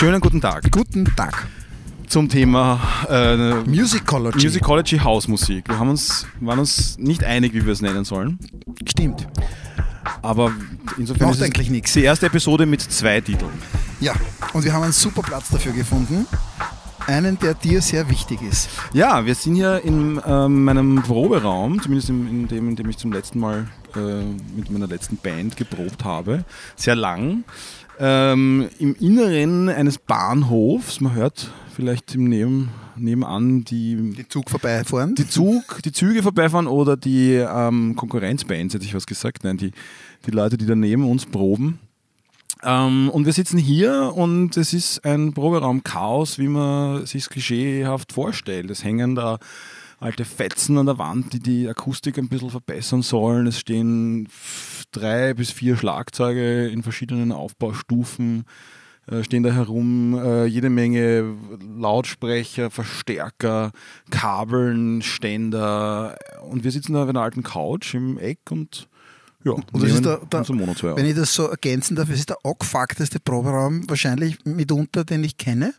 Schönen guten Tag. Guten Tag. Zum Thema äh, Musicology. Musicology Hausmusik. Wir haben uns, waren uns nicht einig, wie wir es nennen sollen. Stimmt. Aber insofern Macht ist es eigentlich nichts. die erste Episode mit zwei Titeln. Ja, und wir haben einen super Platz dafür gefunden. Einen, der dir sehr wichtig ist. Ja, wir sind hier in ähm, meinem Proberaum, zumindest in, in, dem, in dem ich zum letzten Mal äh, mit meiner letzten Band geprobt habe. Sehr lang. Ähm, Im Inneren eines Bahnhofs, man hört vielleicht im Neben, nebenan die, Die Zug vorbeifahren. die, Zug, die Züge vorbeifahren oder die ähm, Konkurrenzbands, hätte ich was gesagt. Nein, die, die Leute, die da neben uns proben. Ähm, und wir sitzen hier und es ist ein Proberaum Chaos, wie man sich klischeehaft vorstellt. Es hängen da alte Fetzen an der Wand, die die Akustik ein bisschen verbessern sollen. Es stehen drei bis vier Schlagzeuge in verschiedenen Aufbaustufen äh, stehen da herum, äh, jede Menge Lautsprecher, Verstärker, Kabeln, Ständer und wir sitzen da auf einer alten Couch im Eck und ja, Und das ist der, der, unser Mono 2 wenn ich das so ergänzen darf, es ist der abgefuckteste Proberaum wahrscheinlich mitunter, den ich kenne.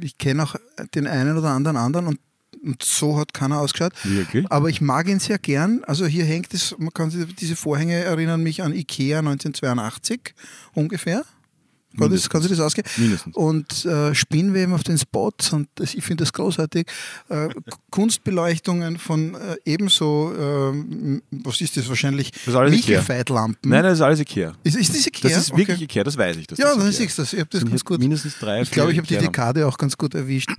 Ich kenne auch den einen oder anderen anderen und, und so hat keiner ausgeschaut. Wirklich? Aber ich mag ihn sehr gern. Also hier hängt es, man kann sich, diese Vorhänge erinnern mich an Ikea 1982 ungefähr. Kann, das, kann sich das ausgehen? Mindestens. Und äh, Spinnweben auf den Spots und das, ich finde das großartig. Äh, Kunstbeleuchtungen von äh, ebenso, ähm, was ist das wahrscheinlich? Das ist alles Ikea. Milchfeitlampen. Nein, das ist alles Ikea. Ist, ist das Ikea? Das ist wirklich okay. Ikea, das weiß ich. dass Ja, das dann siehst du das. Ich habe das Sind ganz gut. Mindestens drei, Ich glaube, ich habe die. Dekade auch ganz gut erwischt.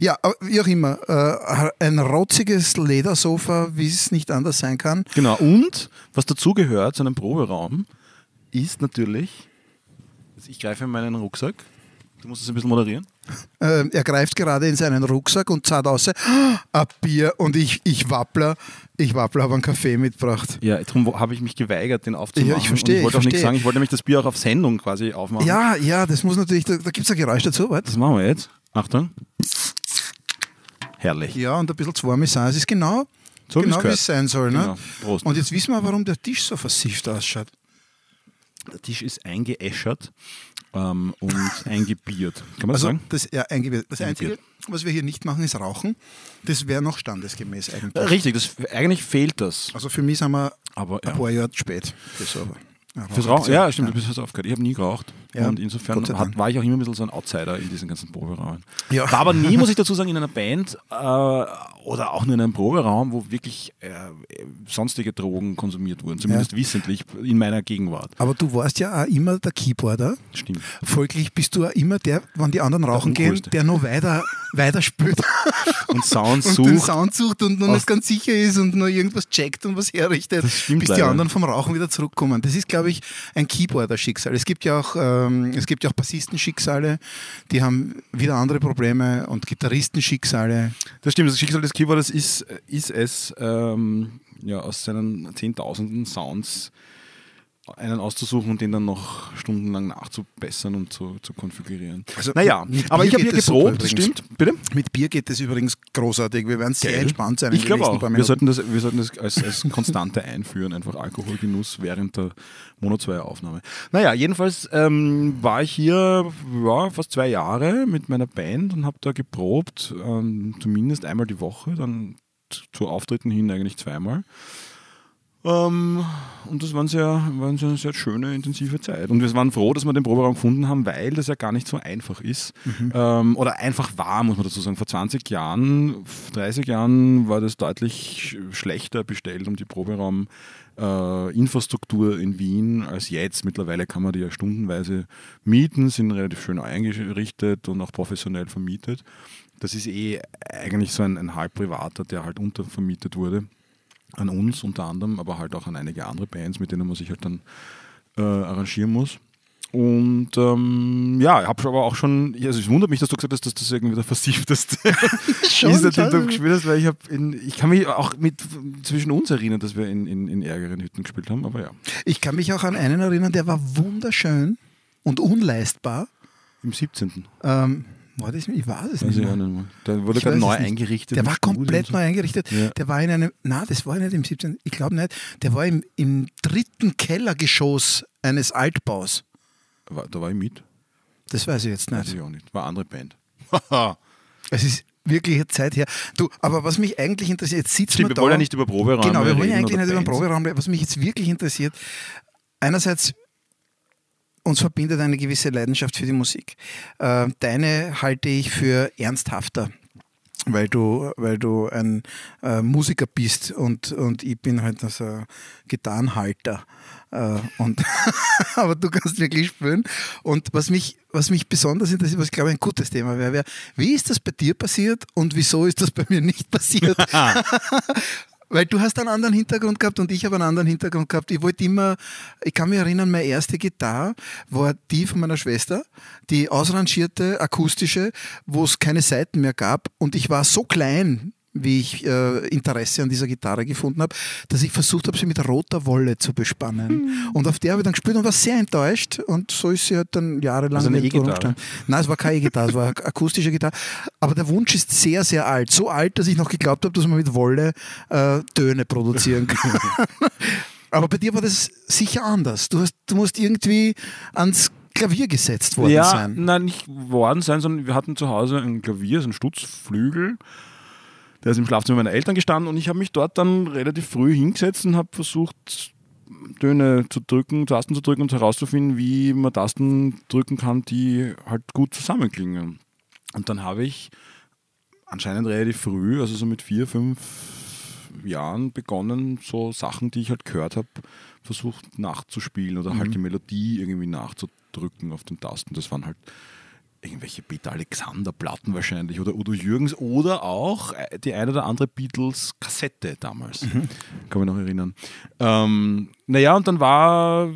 Ja, aber wie auch immer, äh, ein rotziges Ledersofa, wie es nicht anders sein kann. Genau, und was dazugehört zu einem Proberaum, ist natürlich, ich greife in meinen Rucksack, du musst es ein bisschen moderieren. Äh, er greift gerade in seinen Rucksack und zahlt aus, ah, ein Bier und ich, ich wappler, ich wappler, habe einen Kaffee mitgebracht. Ja, darum habe ich mich geweigert, den aufzumachen. Ja, ich verstehe, ich wollte ich auch nichts sagen, ich wollte nämlich das Bier auch auf Sendung quasi aufmachen. Ja, ja, das muss natürlich, da, da gibt es ein Geräusch dazu, warte. Das machen wir jetzt. Achtung. Herrlich. Ja, und ein bisschen zu warm ist es. Ist genau, So wie es genau wie es sein soll. Ne? Genau. Prost. Und jetzt wissen wir, warum der Tisch so versifft ausschaut. Der Tisch ist eingeäschert ähm, und eingebiert. Kann man das Also sagen? das, ja, eingebildet. das Eingebildet. Einzige, was wir hier nicht machen, ist rauchen. Das wäre noch standesgemäß eigentlich. Richtig, das, eigentlich fehlt das. Also für mich sind wir Aber ein ja. paar Jahre spät. für so eine Fürs Rauchen? Ja, stimmt, du bist was aufgehört. Ich habe nie geraucht. Ja, und insofern hat, war ich auch immer ein bisschen so ein Outsider in diesen ganzen Proberaum. Ja. War aber nie, muss ich dazu sagen, in einer Band äh, oder auch nur in einem Proberaum, wo wirklich äh, sonstige Drogen konsumiert wurden. Zumindest wissentlich in meiner Gegenwart. Aber du warst ja auch immer der Keyboarder. Stimmt. Folglich bist du auch immer der, wenn die anderen rauchen gehen, der noch weiter, weiter spürt Und Sound und den sucht. Sound sucht und noch nicht ganz sicher ist und nur irgendwas checkt und was herrichtet, bis die leider. anderen vom Rauchen wieder zurückkommen. Das ist, glaube ich, ein Keyboarder-Schicksal. Es gibt ja auch, ähm, es gibt ja auch Bassisten-Schicksale, die haben wieder andere Probleme und Gitarristen-Schicksale. Das stimmt, das Schicksal des Keyboarders ist, ist es, ähm, ja, aus seinen zehntausenden Sounds einen auszusuchen und den dann noch stundenlang nachzubessern und zu, zu konfigurieren. Also naja, aber Bier ich habe hier das geprobt, das stimmt. Bitte? Mit Bier geht es übrigens großartig. Wir werden sehr Geil. entspannt sein. in Ich glaube auch. Wir sollten das, wir sollten das als, als Konstante einführen, einfach Alkoholgenuss während der Mono 2 Aufnahme. Naja, jedenfalls ähm, war ich hier ja, fast zwei Jahre mit meiner Band und habe da geprobt, ähm, zumindest einmal die Woche, dann zu Auftritten hin eigentlich zweimal. Ähm, und das waren sehr, waren sehr, eine sehr schöne, intensive Zeit. Und wir waren froh, dass wir den Proberaum gefunden haben, weil das ja gar nicht so einfach ist. Ähm, oder einfach war, muss man dazu sagen. Vor 20 Jahren, 30 Jahren war das deutlich schlechter bestellt um die Proberaum. Äh, Infrastruktur in Wien als jetzt. Mittlerweile kann man die ja stundenweise mieten, sind relativ schön eingerichtet und auch professionell vermietet. Das ist eh eigentlich so ein, ein halb privater, der halt untervermietet wurde an uns unter anderem, aber halt auch an einige andere Bands, mit denen man sich halt dann äh, arrangieren muss. Und ähm, ja, ich habe aber auch schon, also es wundert mich, dass du gesagt hast, dass das irgendwie der versiefteste Schon, ist, nachdem du gespielt hast, weil ich habe ich kann mich auch mit zwischen uns erinnern, dass wir in, in, in ärgeren Hütten gespielt haben, aber ja. Ich kann mich auch an einen erinnern, der war wunderschön und unleistbar. Im 17. Ähm, war das, ich weiß es Weiß nicht ich mehr. nicht mehr. Der wurde Ich gerade weiß neu eingerichtet. Der war komplett so. neu eingerichtet. Ja. Der war in einem, na, das war nicht im 17. Ich glaube nicht. Der war im, im dritten Kellergeschoss eines Altbaus. War- Da war ich mit. Das weiß ich jetzt Weiß nicht. ich auch nicht. War eine andere Band. Es ist wirklich eine Zeit her. Du, aber was mich eigentlich interessiert, jetzt sitzt Stimmt, man wir da. wollen ja nicht über Proberäume Genau, wir wollen ja eigentlich oder nicht über den. Proberaum reden. Was mich jetzt wirklich interessiert, einerseits uns verbindet eine gewisse Leidenschaft für die Musik. Äh, deine halte ich für ernsthafter. Weil du, weil du ein äh, Musiker bist und, und ich bin halt also ein Gitarrenhalter. Äh, und aber du kannst wirklich spielen. Und was mich, was mich besonders interessiert, was ich glaube ein gutes Thema wäre, wäre, wie ist das bei dir passiert und wieso ist das bei mir nicht passiert? Weil du hast einen anderen Hintergrund gehabt und ich habe einen anderen Hintergrund gehabt. Ich wollte immer, ich kann mich erinnern, meine erste Gitarre war die von meiner Schwester, die ausrangierte, akustische, wo es keine Saiten mehr gab. Und ich war so klein, wie ich äh, Interesse an dieser Gitarre gefunden habe, dass ich versucht habe, sie mit roter Wolle zu bespannen. Und auf der habe ich dann gespielt und war sehr enttäuscht. Und so ist sie halt dann jahrelang Also eine E-Gitarre? Nein, es war keine E-Gitarre, es war eine akustische Gitarre. Aber der Wunsch ist sehr, sehr alt. So alt, dass ich noch geglaubt habe, dass man mit Wolle äh, Töne produzieren kann. Aber bei dir war das sicher anders. Du, hast, du musst irgendwie ans Klavier gesetzt worden ja, sein. nein, nicht worden sein, sondern wir hatten zu Hause ein Klavier, so ein Stutzflügel. Der ist im Schlafzimmer meiner Eltern gestanden und ich habe mich dort dann relativ früh hingesetzt und habe versucht, Töne zu drücken, Tasten zu drücken und herauszufinden, wie man Tasten drücken kann, die halt gut zusammenklingen. Und dann habe ich anscheinend relativ früh, also so mit vier, fünf Jahren begonnen, so Sachen, die ich halt gehört habe, versucht nachzuspielen oder halt die Melodie irgendwie nachzudrücken auf den Tasten. Das waren halt irgendwelche Peter Alexander Platten wahrscheinlich oder Udo Jürgens oder auch äh, die eine oder andere Beatles Kassette damals. Kann mich noch erinnern. Ähm, naja, und dann war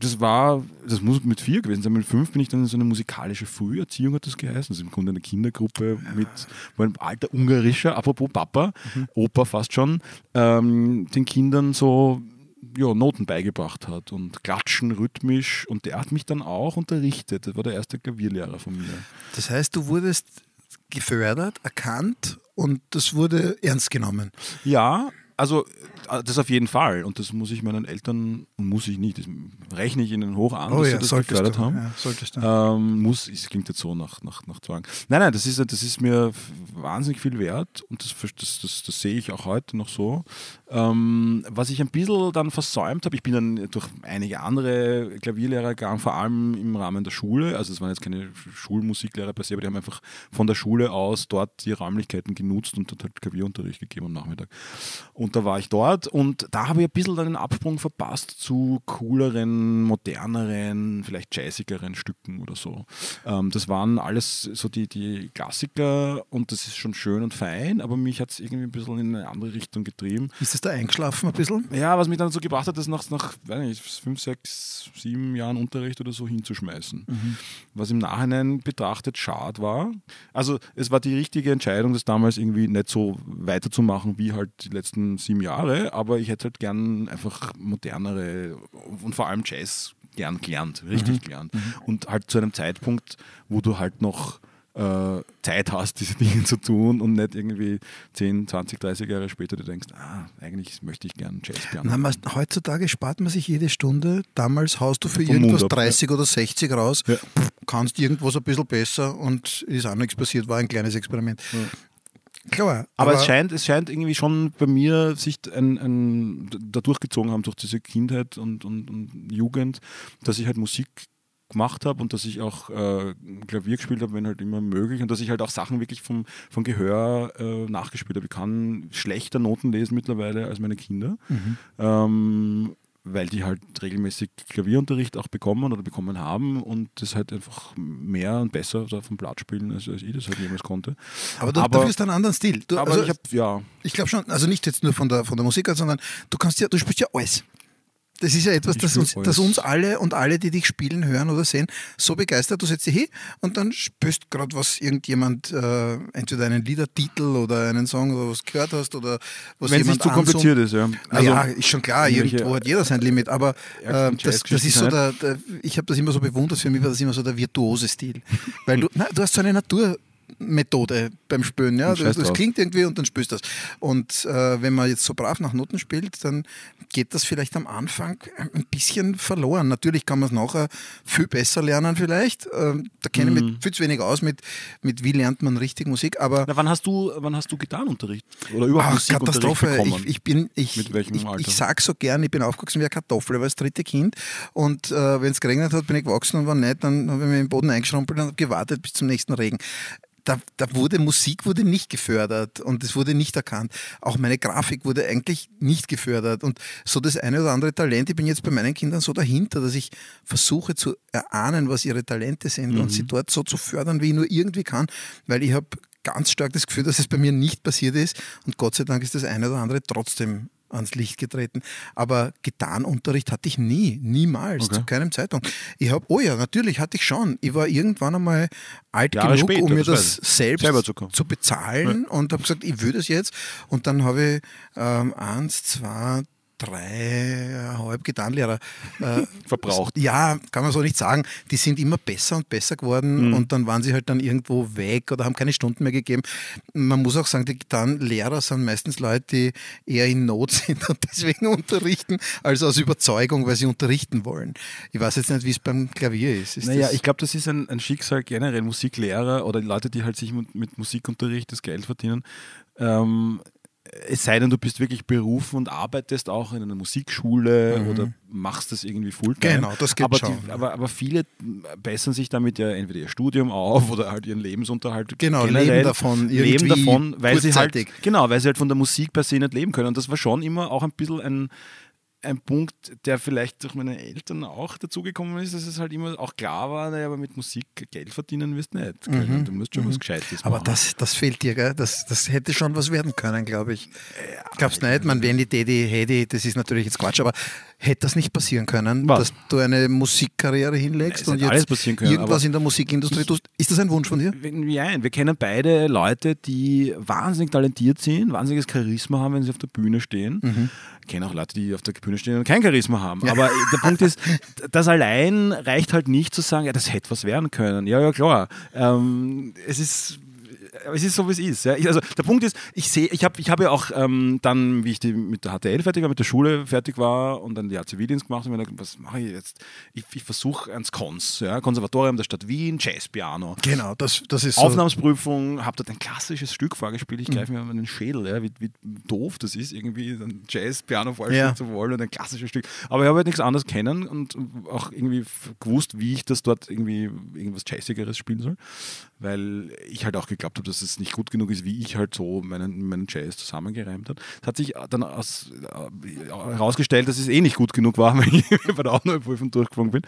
das war, das muss mit vier gewesen sein. Mit fünf bin ich dann in so eine musikalische Früherziehung, hat das geheißen. Also im Grunde eine Kindergruppe mit, wo ein alter ungarischer, apropos Papa, Opa fast schon, ähm, den Kindern so ja, Noten beigebracht hat und klatschen rhythmisch. Und der hat mich dann auch unterrichtet. Das war der erste Klavierlehrer von mir. Das heißt, du wurdest gefördert, erkannt und das wurde ernst genommen. Ja, also das auf jeden Fall. Und das muss ich meinen Eltern, muss ich nicht, das rechne ich ihnen hoch an, dass sie das gefördert du. haben. Ja, solltest du. Ähm, muss, es klingt jetzt so nach, nach, nach Zwang. Nein, nein, das ist, das ist mir wahnsinnig viel wert und das, das, das, das sehe ich auch heute noch so. Ähm, was ich ein bisschen dann versäumt habe, ich bin dann durch einige andere Klavierlehrer gegangen, vor allem im Rahmen der Schule. Also es waren jetzt keine Schulmusiklehrer per se, aber die haben einfach von der Schule aus dort die Räumlichkeiten genutzt und dort halt Klavierunterricht gegeben am Nachmittag. Und da war ich dort und da habe ich ein bisschen dann den Absprung verpasst zu cooleren, moderneren, vielleicht jazzigeren Stücken oder so. Ähm, das waren alles so die, die Klassiker und das ist schon schön und fein, aber mich hat es irgendwie ein bisschen in eine andere Richtung getrieben. Ist das da eingeschlafen ein bisschen? Ja, was mich dann so gebracht hat, das nach, nach weiß nicht, fünf, sechs, sieben Jahren Unterricht oder so hinzuschmeißen. Was im Nachhinein betrachtet schade war. Also es war die richtige Entscheidung, das damals irgendwie nicht so weiterzumachen wie halt die letzten sieben Jahre, aber ich hätte halt gern einfach modernere und vor allem Jazz gern gelernt, richtig gelernt. Und halt zu einem Zeitpunkt, wo du halt noch äh, Zeit hast, diese Dinge zu tun und nicht irgendwie 10, 20, 30 Jahre später du denkst, ah, eigentlich möchte ich gern Jazz Na, man, heutzutage spart man sich jede Stunde. Damals haust du für Vom irgendwas ab, 30 oder 60 raus, Ja. kannst irgendwas ein bisschen besser und ist auch nichts passiert, war ein kleines Experiment. Klar, Aber, es, scheint, es scheint irgendwie schon bei mir sich ein, ein, da durchgezogen haben durch diese Kindheit und, und, und Jugend, dass ich halt Musik gemacht habe und dass ich auch äh, Klavier gespielt habe, wenn halt immer möglich und dass ich halt auch Sachen wirklich vom, vom Gehör äh, nachgespielt habe. Ich kann schlechter Noten lesen mittlerweile als meine Kinder, ähm, weil die halt regelmäßig Klavierunterricht auch bekommen oder bekommen haben und das halt einfach mehr und besser da vom Blatt spielen, als, als ich das halt jemals konnte. aber du, aber- dafür ist ein anderer Stil. Du, Aber also, ich ja, Ich glaube schon, also nicht jetzt nur von der, von der Musik, sondern du kannst ja, du spielst ja alles. Das ist ja etwas, das uns, das uns alle und alle, die dich spielen, hören oder sehen, so begeistert. Du setzt dich hin und dann spürst gerade, was irgendjemand, äh, entweder einen Liedertitel oder einen Song oder was gehört hast oder was wenn es jemand nicht zu kompliziert ist, ja. Also, ja, ist schon klar, irgendwo hat jeder sein Limit, aber äh, das, das ist so der, der, ich habe das immer so bewundert, für mich war das immer so der virtuose Stil. Weil du, nein, du hast so eine Natur, Methode beim Spülen. Ja? Das, das klingt irgendwie und dann spürst du das. Und äh, wenn man jetzt so brav nach Noten spielt, dann geht das vielleicht am Anfang ein bisschen verloren. Natürlich kann man es nachher viel besser lernen vielleicht. Ähm, da kenne ich Mhm. mich viel zu wenig aus mit, mit wie lernt man richtig Musik, aber Na, wann hast du, wann hast du Gitarrenunterricht? Oder überhaupt Ach, Musikunterricht Katastrophe. bekommen? Ich, ich bin, ich, Mit welchem ich, Alter? ich sag so gern, ich bin aufgewachsen wie eine Kartoffel, ich war das dritte Kind und äh, wenn es geregnet hat, bin ich gewachsen und war nicht, dann habe ich mich im Boden eingeschrumpelt und habe gewartet bis zum nächsten Regen. Da, da wurde Musik wurde nicht gefördert und es wurde nicht erkannt. Auch meine Grafik wurde eigentlich nicht gefördert und so das eine oder andere Talent. Ich bin jetzt bei meinen Kindern so dahinter, dass ich versuche zu erahnen, was ihre Talente sind und sie dort so zu fördern, wie ich nur irgendwie kann, weil ich habe ganz stark das Gefühl, dass es bei mir nicht passiert ist und Gott sei Dank ist das eine oder andere trotzdem ans Licht getreten. Aber Gitarrenunterricht hatte ich nie, niemals, Okay. zu keinem Zeitpunkt. Ich habe, oh ja, natürlich hatte ich schon. Ich war irgendwann einmal alt Jahre genug, später, um mir das das, selbst Selber zu zu bezahlen und habe gesagt, ich will das jetzt. Und dann habe ich ähm, eins, zwei, dreieinhalb Gitarrenlehrer äh, Verbraucht. ja, kann man so nicht sagen. Die sind immer besser und besser Mhm. geworden und dann waren sie halt dann irgendwo weg oder haben keine Stunden mehr gegeben. Man muss auch sagen, die Gitarrenlehrer sind meistens Leute, die eher in Not sind und deswegen unterrichten, als aus Überzeugung, weil sie unterrichten wollen. Ich weiß jetzt nicht, wie es beim Klavier ist. ist Naja, ich glaube, das ist ein, ein Schicksal generell, Musiklehrer oder Leute, die halt sich mit, mit Musikunterricht das Geld verdienen. Ähm, es sei denn, du bist wirklich berufen und arbeitest auch in einer Musikschule oder machst das irgendwie Fulltime. Genau, das geht aber, schon. Die, aber, aber viele bessern sich damit ja entweder ihr Studium auf oder halt ihren Lebensunterhalt. Genau, leben davon Leben davon, weil sie halt, genau, weil sie halt von der Musik per se nicht leben können. Und das war schon immer auch ein bisschen ein, ein Punkt, der vielleicht durch meine Eltern auch dazugekommen ist, dass es halt immer auch klar war, naja, aber mit Musik Geld verdienen wirst du nicht. können. Du musst schon was Gescheites Mhm. aber machen. das, das fehlt dir, gell? Das, das hätte schon was werden können, glaube ich. Glaubst nicht? Man, wenn die Daddy, Hedy, das ist natürlich jetzt Quatsch, aber hätte das nicht passieren können, Was? dass du eine Musikkarriere hinlegst Es und jetzt alles passieren können, irgendwas in der Musikindustrie tust? Ist das ein Wunsch von dir? Nein, wir kennen beide Leute, die wahnsinnig talentiert sind, wahnsinniges Charisma haben, wenn sie auf der Bühne stehen. Mhm. Kenne auch Leute, die auf der Bühne stehen und kein Charisma haben. Aber der Punkt ist, das allein reicht halt nicht zu sagen, ja, das hätte was werden können. Ja, ja, klar. Ähm, es ist. Es ist so, wie es ist. Ja. Ich, also der Punkt ist, ich sehe, ich habe ich hab ja auch ähm, dann, wie ich die, mit der HTL fertig war, mit der Schule fertig war und dann die Zivildienst gemacht habe, mir gedacht, was mache ich jetzt? Ich, ich versuche ans Kons, ja, Konservatorium der Stadt Wien, Jazzpiano. Genau, das, das ist so. Aufnahmsprüfung, habe dort ein klassisches Stück vorgespielt. Mhm. Ich greife mir an den Schädel, ja, wie, wie doof das ist, irgendwie ein Jazz-Piano vorspielen Ja. zu wollen und ein klassisches Stück. Aber ich habe halt nichts anderes kennen und auch irgendwie gewusst, wie ich das dort irgendwie irgendwas Jazzigeres spielen soll, weil ich halt auch geglaubt habe, dass es nicht gut genug ist, wie ich halt so meinen, meinen Jazz zusammengereimt habe. Es hat sich dann aus, äh, herausgestellt, dass es eh nicht gut genug war, weil ich bei der Aufnahmeprüfung durchgeflogen bin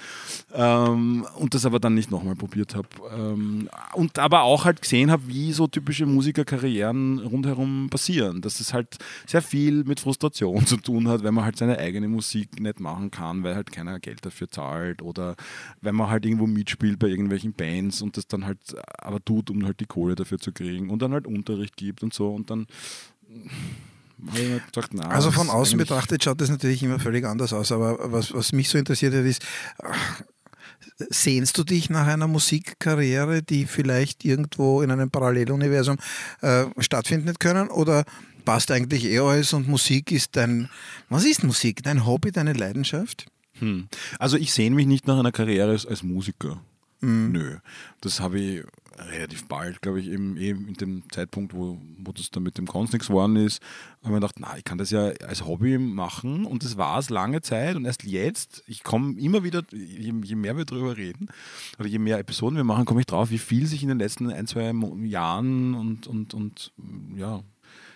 ähm, und das aber dann nicht nochmal probiert habe. Ähm, und aber auch halt gesehen habe, wie so typische Musikerkarrieren rundherum passieren. Dass es halt sehr viel mit Frustration zu tun hat, wenn man halt seine eigene Musik nicht machen kann, weil halt keiner Geld dafür zahlt oder wenn man halt irgendwo mitspielt bei irgendwelchen Bands und das dann halt aber tut, um halt die Kohle dafür zu kriegen und dann halt Unterricht gibt und so und dann gedacht, na, Also von außen betrachtet schaut das natürlich immer völlig anders aus, aber was, was mich so interessiert hat, ist, ach, sehnst du dich nach einer Musikkarriere, die vielleicht irgendwo in einem Paralleluniversum äh, stattfinden können oder passt eigentlich eh alles und Musik ist dein, was ist Musik? Dein Hobby, deine Leidenschaft? Hm. Also ich sehne mich nicht nach einer Karriere als, als Musiker. Mhm. Nö. Das habe ich relativ bald, glaube ich, eben, eben in dem Zeitpunkt, wo, wo das dann mit dem nichts geworden ist, habe ich mir gedacht, na, ich kann das ja als Hobby machen und das war es lange Zeit und erst jetzt, ich komme immer wieder, je, je mehr wir darüber reden oder je mehr Episoden wir machen, komme ich drauf, wie viel sich in den letzten ein, zwei Jahren und, und, und ja,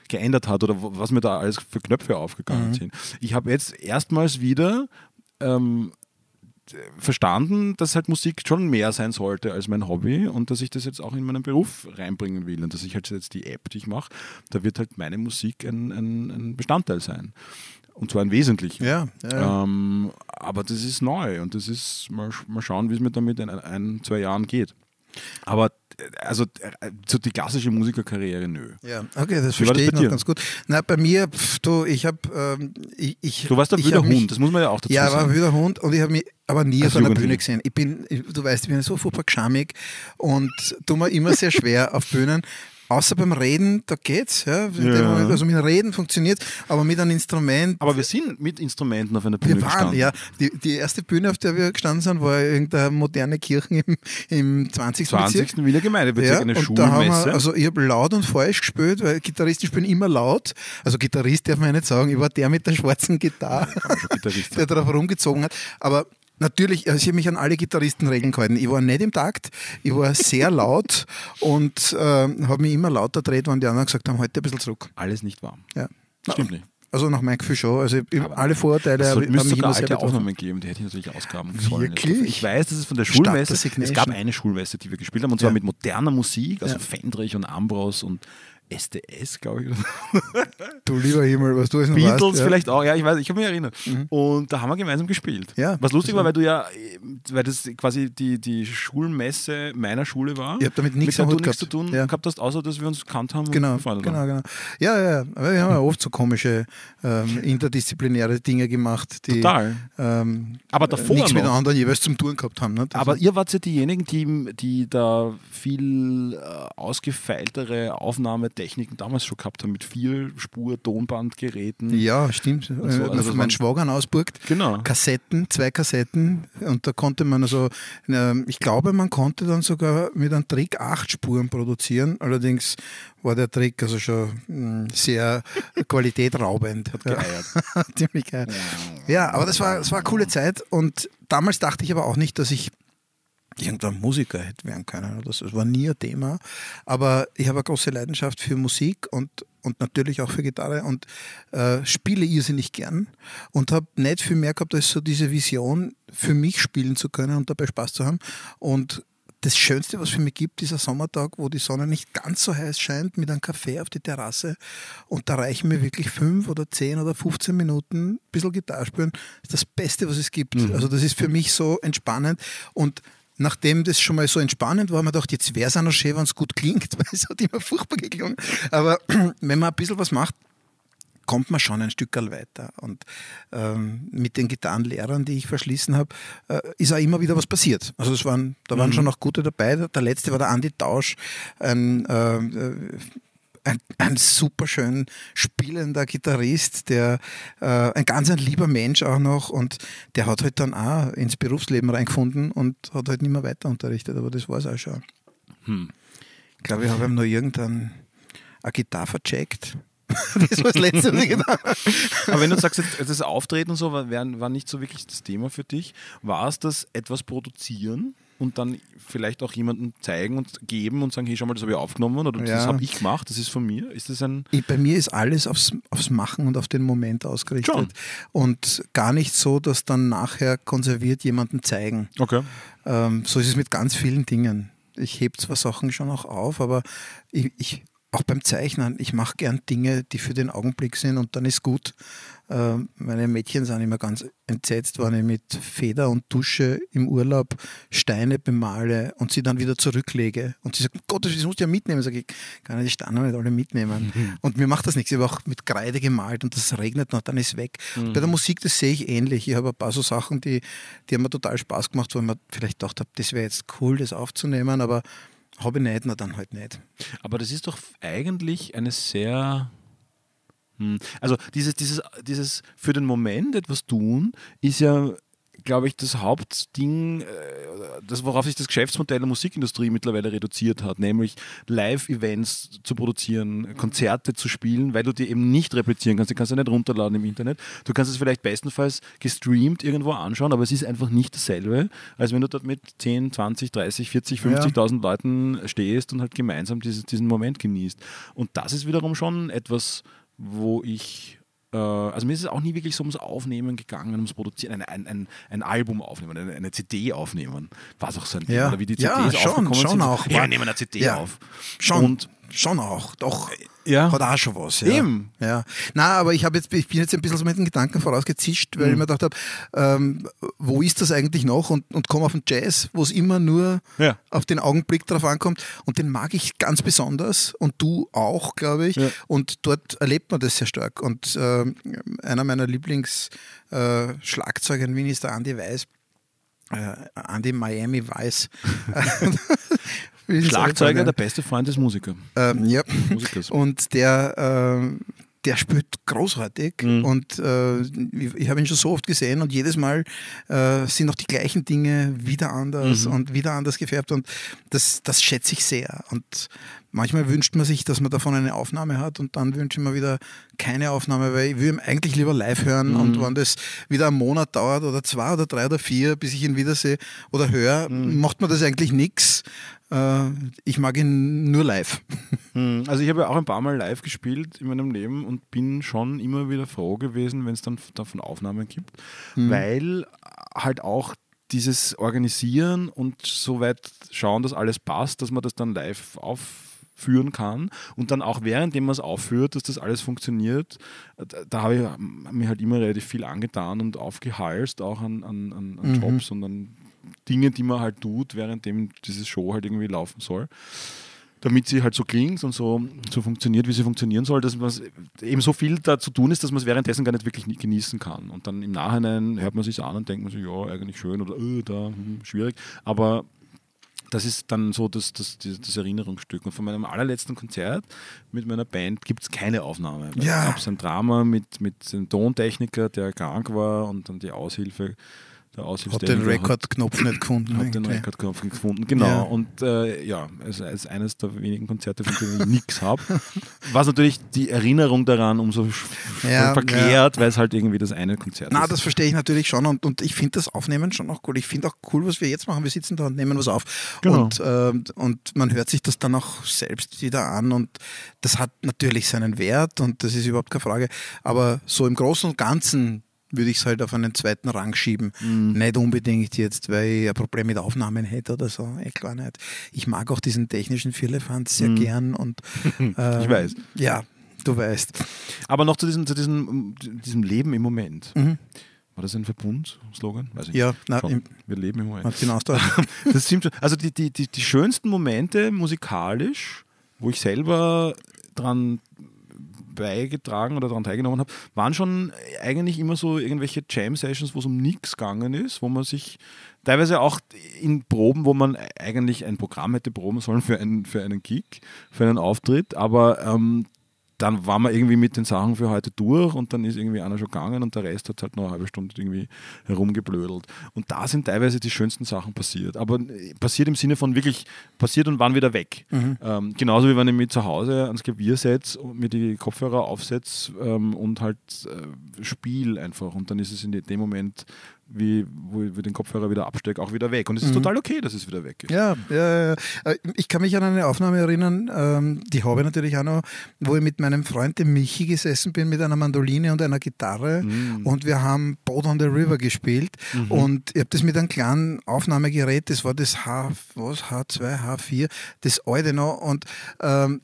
geändert hat oder was mir da alles für Knöpfe aufgegangen sind. Ich habe jetzt erstmals wieder ähm, verstanden, dass halt Musik schon mehr sein sollte als mein Hobby und dass ich das jetzt auch in meinen Beruf reinbringen will und dass ich halt jetzt die App, die ich mache, da wird halt meine Musik ein, ein, ein Bestandteil sein. Und zwar ein wesentlicher. Ja, ja, ja. Ähm, aber das ist neu und das ist, mal, mal schauen, wie es mir damit in ein, ein, zwei Jahren geht. Aber also äh, so die klassische Musikerkarriere, nö. Ja, okay, das Wie war das verstehe ich noch ganz gut. Na, bei mir, pf, du, ich habe, ähm, ich, ich, Du warst ein wilder Hund, das muss man ja auch dazu Ja, war ein sagen. wilder Hund und ich habe mich aber nie auf einer. Bühne gesehen. Ich bin, ich, du weißt, ich bin so furchtbar geschamig und tue mir immer sehr schwer auf Bühnen. Außer beim Reden, da geht's. Ja. Ja. Moment, also mit Reden funktioniert, aber mit einem Instrument. Aber wir sind mit Instrumenten auf einer Bühne wir waren, gestanden. ja. Die, die erste Bühne, auf der wir gestanden sind, war irgendeine moderne Kirche im, im 20. Bezirk. 20. Wiener Gemeindebezirk, eine da haben Schulmesse. wir, also ich habe laut und falsch gespielt, weil Gitarristen spielen immer laut. Also Gitarrist darf man ja nicht sagen, ich war der mit der schwarzen Gitarre, der darauf rumgezogen hat. Aber natürlich, also ich habe mich an alle Gitarristenregeln gehalten. Ich war nicht im Takt, ich war sehr laut und ähm, habe mich immer lauter gedreht, wenn die anderen gesagt haben, heute ein bisschen zurück. Alles nicht warm. Ja. Stimmt nicht. Also nach meinem Gefühl schon. Also ich, alle Vorurteile Es habe sollte- ich müsste mich sogar immer sehr. Aufnahmen geben, die hätte ich natürlich ausgraben sollen. Wirklich? Ich weiß, dass es von der Schulmesse, es gab eine Schulmesse, die wir gespielt haben, und zwar Ja. mit moderner Musik, also Ja. Fendrich und Ambros und SDS, glaube ich. Du lieber Himmel, was du es noch Beatles weißt, ja. vielleicht auch, ja, ich weiß, ich kann mich erinnern. Und da haben wir gemeinsam gespielt. Ja, Was lustig war, weil du ja, äh, weil das quasi die, die Schulmesse meiner Schule war. Ihr habt damit nichts mit der du nichts zu tun Ja. gehabt hast, außer dass wir uns gekannt haben Genau, genau, waren. genau. Ja, ja, aber wir haben ja oft so komische ähm, interdisziplinäre Dinge gemacht, die Total. ähm, Aber davor nichts mit anderen jeweils zum Tun gehabt haben. Ne? Aber ihr wart ja diejenigen, die, die da viel äh, ausgefeiltere Aufnahmetechniken damals schon gehabt haben, mit viel Spur, Tonbandgeräten. ja, stimmt. so, äh, also von das meinen waren- Schwagern ausburgt. Genau. Kassetten, zwei Kassetten und da konnte man also, ich glaube, man konnte dann sogar mit einem Trick acht Spuren produzieren. Allerdings war der Trick also schon mh, sehr qualitätraubend. Hat geeiert. Ziemlich geil. Ja, aber das war, das war eine coole Zeit und damals dachte ich aber auch nicht, dass ich irgendein Musiker hätte werden können. Das das war nie ein Thema. Aber ich habe eine große Leidenschaft für Musik und, und natürlich auch für Gitarre und äh, spiele irrsinnig gern und habe nicht viel mehr gehabt als so diese Vision, für mich spielen zu können und dabei Spaß zu haben. Und das Schönste, was für mich gibt, dieser Sommertag, wo die Sonne nicht ganz so heiß scheint, mit einem Kaffee auf die Terrasse und da reichen mir wirklich fünf oder zehn oder 15 Minuten ein bisschen Gitarre spielen. Das ist das Beste, was es gibt. Also das ist für mich so entspannend und Nachdem das schon mal so entspannend war, habe ich mir gedacht, jetzt wäre es auch noch schön, wenn es gut klingt, weil es hat immer furchtbar geklungen. Aber wenn man ein bisschen was macht, kommt man schon ein Stück weiter. Und ähm, mit den Gitarrenlehrern, die ich verschließen habe, äh, ist auch immer wieder was passiert. Also es waren, da waren schon noch gute dabei. Der letzte war der Andi Tausch, ein, äh, äh, ein, ein super schön spielender Gitarrist, der äh, ein ganz ein lieber Mensch auch noch und der hat halt dann auch ins Berufsleben reingefunden und hat halt nicht mehr weiter unterrichtet, aber das war es auch schon. Ich glaube, ich habe ihm noch irgendein eine Gitarre vercheckt. das war das Letzte, was ich habe. Aber wenn du sagst, das Auftreten und so war war nicht so wirklich das Thema für dich, war es das etwas produzieren und dann vielleicht auch jemandem zeigen und geben und sagen, hey, schau mal, das habe ich aufgenommen oder das Ja. habe ich gemacht, das ist von mir? Ist das ein... Ich, bei mir ist alles aufs, aufs Machen und auf den Moment ausgerichtet. Schon. Und gar nicht so, dass dann nachher konserviert jemanden zeigen. Okay. Ähm, so ist es mit ganz vielen Dingen. Ich hebe zwar Sachen schon auch auf, aber ich, ich auch beim Zeichnen, ich mache gern Dinge, die für den Augenblick sind und dann ist gut. Ähm, meine Mädchen sind immer ganz entsetzt, wenn ich mit Feder und Tusche im Urlaub Steine bemale und sie dann wieder zurücklege. Und sie sagt, Gott, das musst du ja mitnehmen. Sag ich, kann ich die Steine nicht alle mitnehmen. Und mir macht das nichts. Ich habe auch mit Kreide gemalt und das regnet noch, dann ist weg. Bei der Musik, das sehe ich ähnlich. Ich habe ein paar so Sachen, die, die haben mir total Spaß gemacht, wo ich mir vielleicht gedacht habe, das wäre jetzt cool, das aufzunehmen, aber habe ich nicht, na dann halt nicht. Aber das ist doch eigentlich eine sehr. Hm, Also dieses, dieses, dieses für den Moment etwas tun, ist ja, glaube ich, das Hauptding, äh, das, worauf sich das Geschäftsmodell der Musikindustrie mittlerweile reduziert hat, nämlich Live-Events zu produzieren, Konzerte zu spielen, weil du die eben nicht replizieren kannst, die kannst du nicht runterladen im Internet. Du kannst es vielleicht bestenfalls gestreamt irgendwo anschauen, aber es ist einfach nicht dasselbe, als wenn du dort mit 10, 20, 30, 40, 50.000 Leuten stehst und halt gemeinsam dieses, diesen Moment genießt. Und das ist wiederum schon etwas, wo ich also mir ist es auch nie wirklich so ums Aufnehmen gegangen, ums Produzieren, ein, ein, ein, ein Album aufnehmen, eine, eine CD aufnehmen. War es auch so ein Thema, Ja. oder wie die Ja, CDs schon, aufgekommen schon sind. auch. Ja, wir nehmen eine CD Ja, auf. schon. Und schon auch, doch. Ja. Hat auch schon was. Ja. Eben. Ja. Na, aber ich, jetzt, ich bin jetzt ein bisschen so mit den Gedanken vorausgezischt, weil ich mir gedacht habe, ähm, wo ist das eigentlich noch? Und, und komme auf den Jazz, wo es immer nur Ja. auf den Augenblick drauf ankommt. Und den mag ich ganz besonders und du auch, glaube ich. Ja. Und dort erlebt man das sehr stark. Und ähm, einer meiner Lieblingsschlagzeuger äh, in Wien ist der Andy Weiß. Äh, Andy Miami Weiß. Schlagzeuger, der beste Freund des Musikers. ähm, ja. Musikers. Und der, äh, der spielt großartig Mhm. und äh, ich, ich habe ihn schon so oft gesehen und jedes Mal äh, sind auch die gleichen Dinge wieder anders Mhm. und wieder anders gefärbt und das, das schätze ich sehr. Und manchmal wünscht man sich, dass man davon eine Aufnahme hat und dann wünsche ich mir wieder keine Aufnahme, weil ich will ihn eigentlich lieber live hören Mhm. und wenn das wieder einen Monat dauert oder zwei oder drei oder vier, bis ich ihn wiedersehe oder höre, Mhm. macht mir das eigentlich nichts. Äh, ich mag ihn nur live. Hm, Also ich habe ja auch ein paar Mal live gespielt in meinem Leben und bin schon immer wieder froh gewesen, wenn es dann davon Aufnahmen gibt, weil halt auch dieses Organisieren und so weit schauen, dass alles passt, dass man das dann live aufführen kann und dann auch währenddem man es aufführt, dass das alles funktioniert, da, da habe ich mir halt immer relativ viel angetan und aufgehalst, auch an, an, an, an Jobs und an Dinge, die man halt tut, währenddem diese Show halt irgendwie laufen soll damit sie halt so klingt und so, so funktioniert, wie sie funktionieren soll, dass man eben so viel da zu tun ist, dass man es währenddessen gar nicht wirklich nie- genießen kann. Und dann im Nachhinein hört man sich an und denkt man so, ja, eigentlich schön oder äh, da, hm, schwierig. Aber das ist dann so das, das, das, Erinnerungsstück. Und von meinem allerletzten Konzert mit meiner Band gibt es keine Aufnahme. Ja. Da gab es ein Drama mit, mit dem Tontechniker, der krank war und dann die Aushilfe. Der den Aushilfstechniker hat- Rekordknopf nicht gefunden. habe den. Rekordknopf gefunden, genau. Ja. Und äh, ja, es ist eines der wenigen Konzerte, von denen ich nichts habe. Was natürlich die Erinnerung daran umso Ja, verklärt, weil es halt irgendwie das eine Konzert Na, ist. das verstehe ich natürlich schon und, und ich finde das Aufnehmen schon auch cool. Ich finde auch cool, was wir jetzt machen. Wir sitzen da und nehmen was auf. Genau. Und, ähm, und man hört sich das dann auch selbst wieder an und das hat natürlich seinen Wert und das ist überhaupt keine Frage. Aber so im Großen und Ganzen würde ich es halt auf einen zweiten Rang schieben. Mhm. Nicht unbedingt jetzt, weil ich ein Problem mit Aufnahmen hätte oder so. Echt gar nicht. Ich mag auch diesen technischen Firlefanz sehr gern und äh, Mhm. Ich weiß. Ja, du weißt. Aber noch zu diesem, zu diesem, diesem Leben im Moment. Mhm. War das ein Verbund-Slogan? Weiß ich Ja, nicht. na, im- Wir leben im Moment. Das stimmt schon. Also die, die, die, die schönsten Momente musikalisch, wo ich selber dran beigetragen oder daran teilgenommen habe, waren schon eigentlich immer so irgendwelche Jam-Sessions, wo es um nichts gegangen ist, wo man sich teilweise auch in Proben, wo man eigentlich ein Programm hätte proben sollen für einen, für einen Gig, für einen Auftritt, aber ähm, dann waren wir irgendwie mit den Sachen für heute durch und dann ist irgendwie einer schon gegangen und der Rest hat halt noch eine halbe Stunde irgendwie herumgeblödelt. Und da sind teilweise die schönsten Sachen passiert. Aber äh, passiert im Sinne von wirklich passiert und waren wieder weg. Ähm, genauso wie wenn ich mich zu Hause ans Klavier setze und mir die Kopfhörer aufsetze ähm, und halt äh, spiele einfach. Und dann ist es in dem Moment, wie, wo ich den Kopfhörer wieder abstecke, auch wieder weg. Und es ist total okay, dass es wieder weg ist. Ja, ja, ja. Äh, Ich kann mich an eine Aufnahme erinnern, ähm, die habe ich natürlich auch noch, wo ich mit meinem Freund, dem Michi, gesessen bin mit einer Mandoline und einer Gitarre Mhm. und wir haben Boat on the River gespielt und ich habe das mit einem kleinen Aufnahmegerät, das war das H, was, H2, H4, das alte noch und ähm,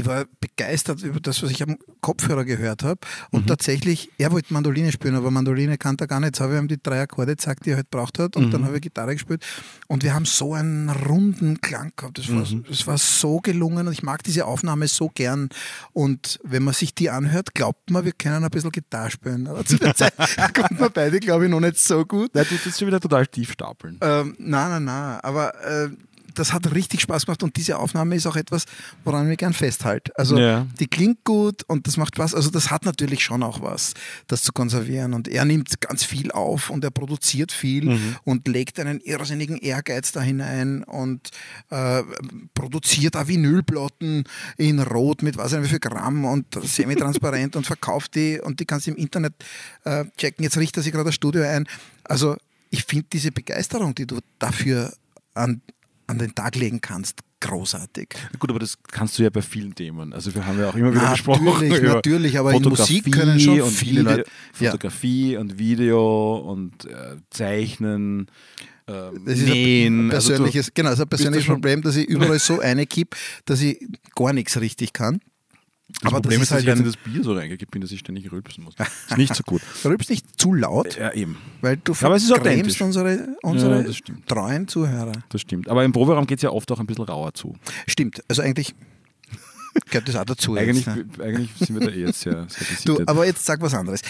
ich war begeistert über das, was ich am Kopfhörer gehört habe. Und Mhm. tatsächlich, er wollte Mandoline spielen, aber Mandoline kannte er gar nicht. Jetzt habe ich ihm die drei Akkorde gezeigt, die er halt braucht hat. Und Mhm. dann habe ich Gitarre gespielt. Und wir haben so einen runden Klang gehabt. Das war, Mhm. das war so gelungen und ich mag diese Aufnahme so gern. Und wenn man sich die anhört, glaubt man, wir können ein bisschen Gitarre spielen. Aber zu der Zeit konnten wir beide, glaube ich, noch nicht so gut. Nein, du tust schon wieder total tief stapeln. Ähm, nein, nein, nein. Aber äh, das hat richtig Spaß gemacht und diese Aufnahme ist auch etwas, woran ich mich gern festhalte. Also Ja. die klingt gut und das macht was. Also das hat natürlich schon auch was, das zu konservieren. Und er nimmt ganz viel auf und er produziert viel und legt einen irrsinnigen Ehrgeiz da hinein und äh, produziert auch Vinylplatten in Rot mit was wie viel Gramm und semi-transparent und verkauft die und die kannst du im Internet äh, checken. Jetzt richtet sich gerade das Studio ein. Also ich finde diese Begeisterung, die du dafür an, an den Tag legen kannst, großartig. Gut, aber das kannst du ja bei vielen Themen. Also wir haben ja auch immer wieder gesprochen. Natürlich, natürlich, aber in Musik können schon und viele Leute- Ja. Fotografie und Video und äh, Zeichnen. ähm, Das ist nähen. ein Also du- persönliches, genau, das ist ein persönliches Problem, dass ich überall so eine kipp, dass ich gar nichts richtig kann. Das Aber Problem das ist, dass ist ich halt jetzt in das Bier so reingekippt bin, dass ich ständig rülpsen muss. Ist nicht so gut. du rülpst nicht zu laut, Ja, eben. weil du Ja, vergrämst unsere, unsere Ja, das treuen Zuhörer. Das stimmt. Aber im Proberaum geht es ja oft auch ein bisschen rauer zu. Stimmt, also eigentlich gehört das auch dazu. Eigentlich, jetzt, ne? eigentlich sind wir da eh jetzt sehr, sehr Du, aber jetzt sag was anderes.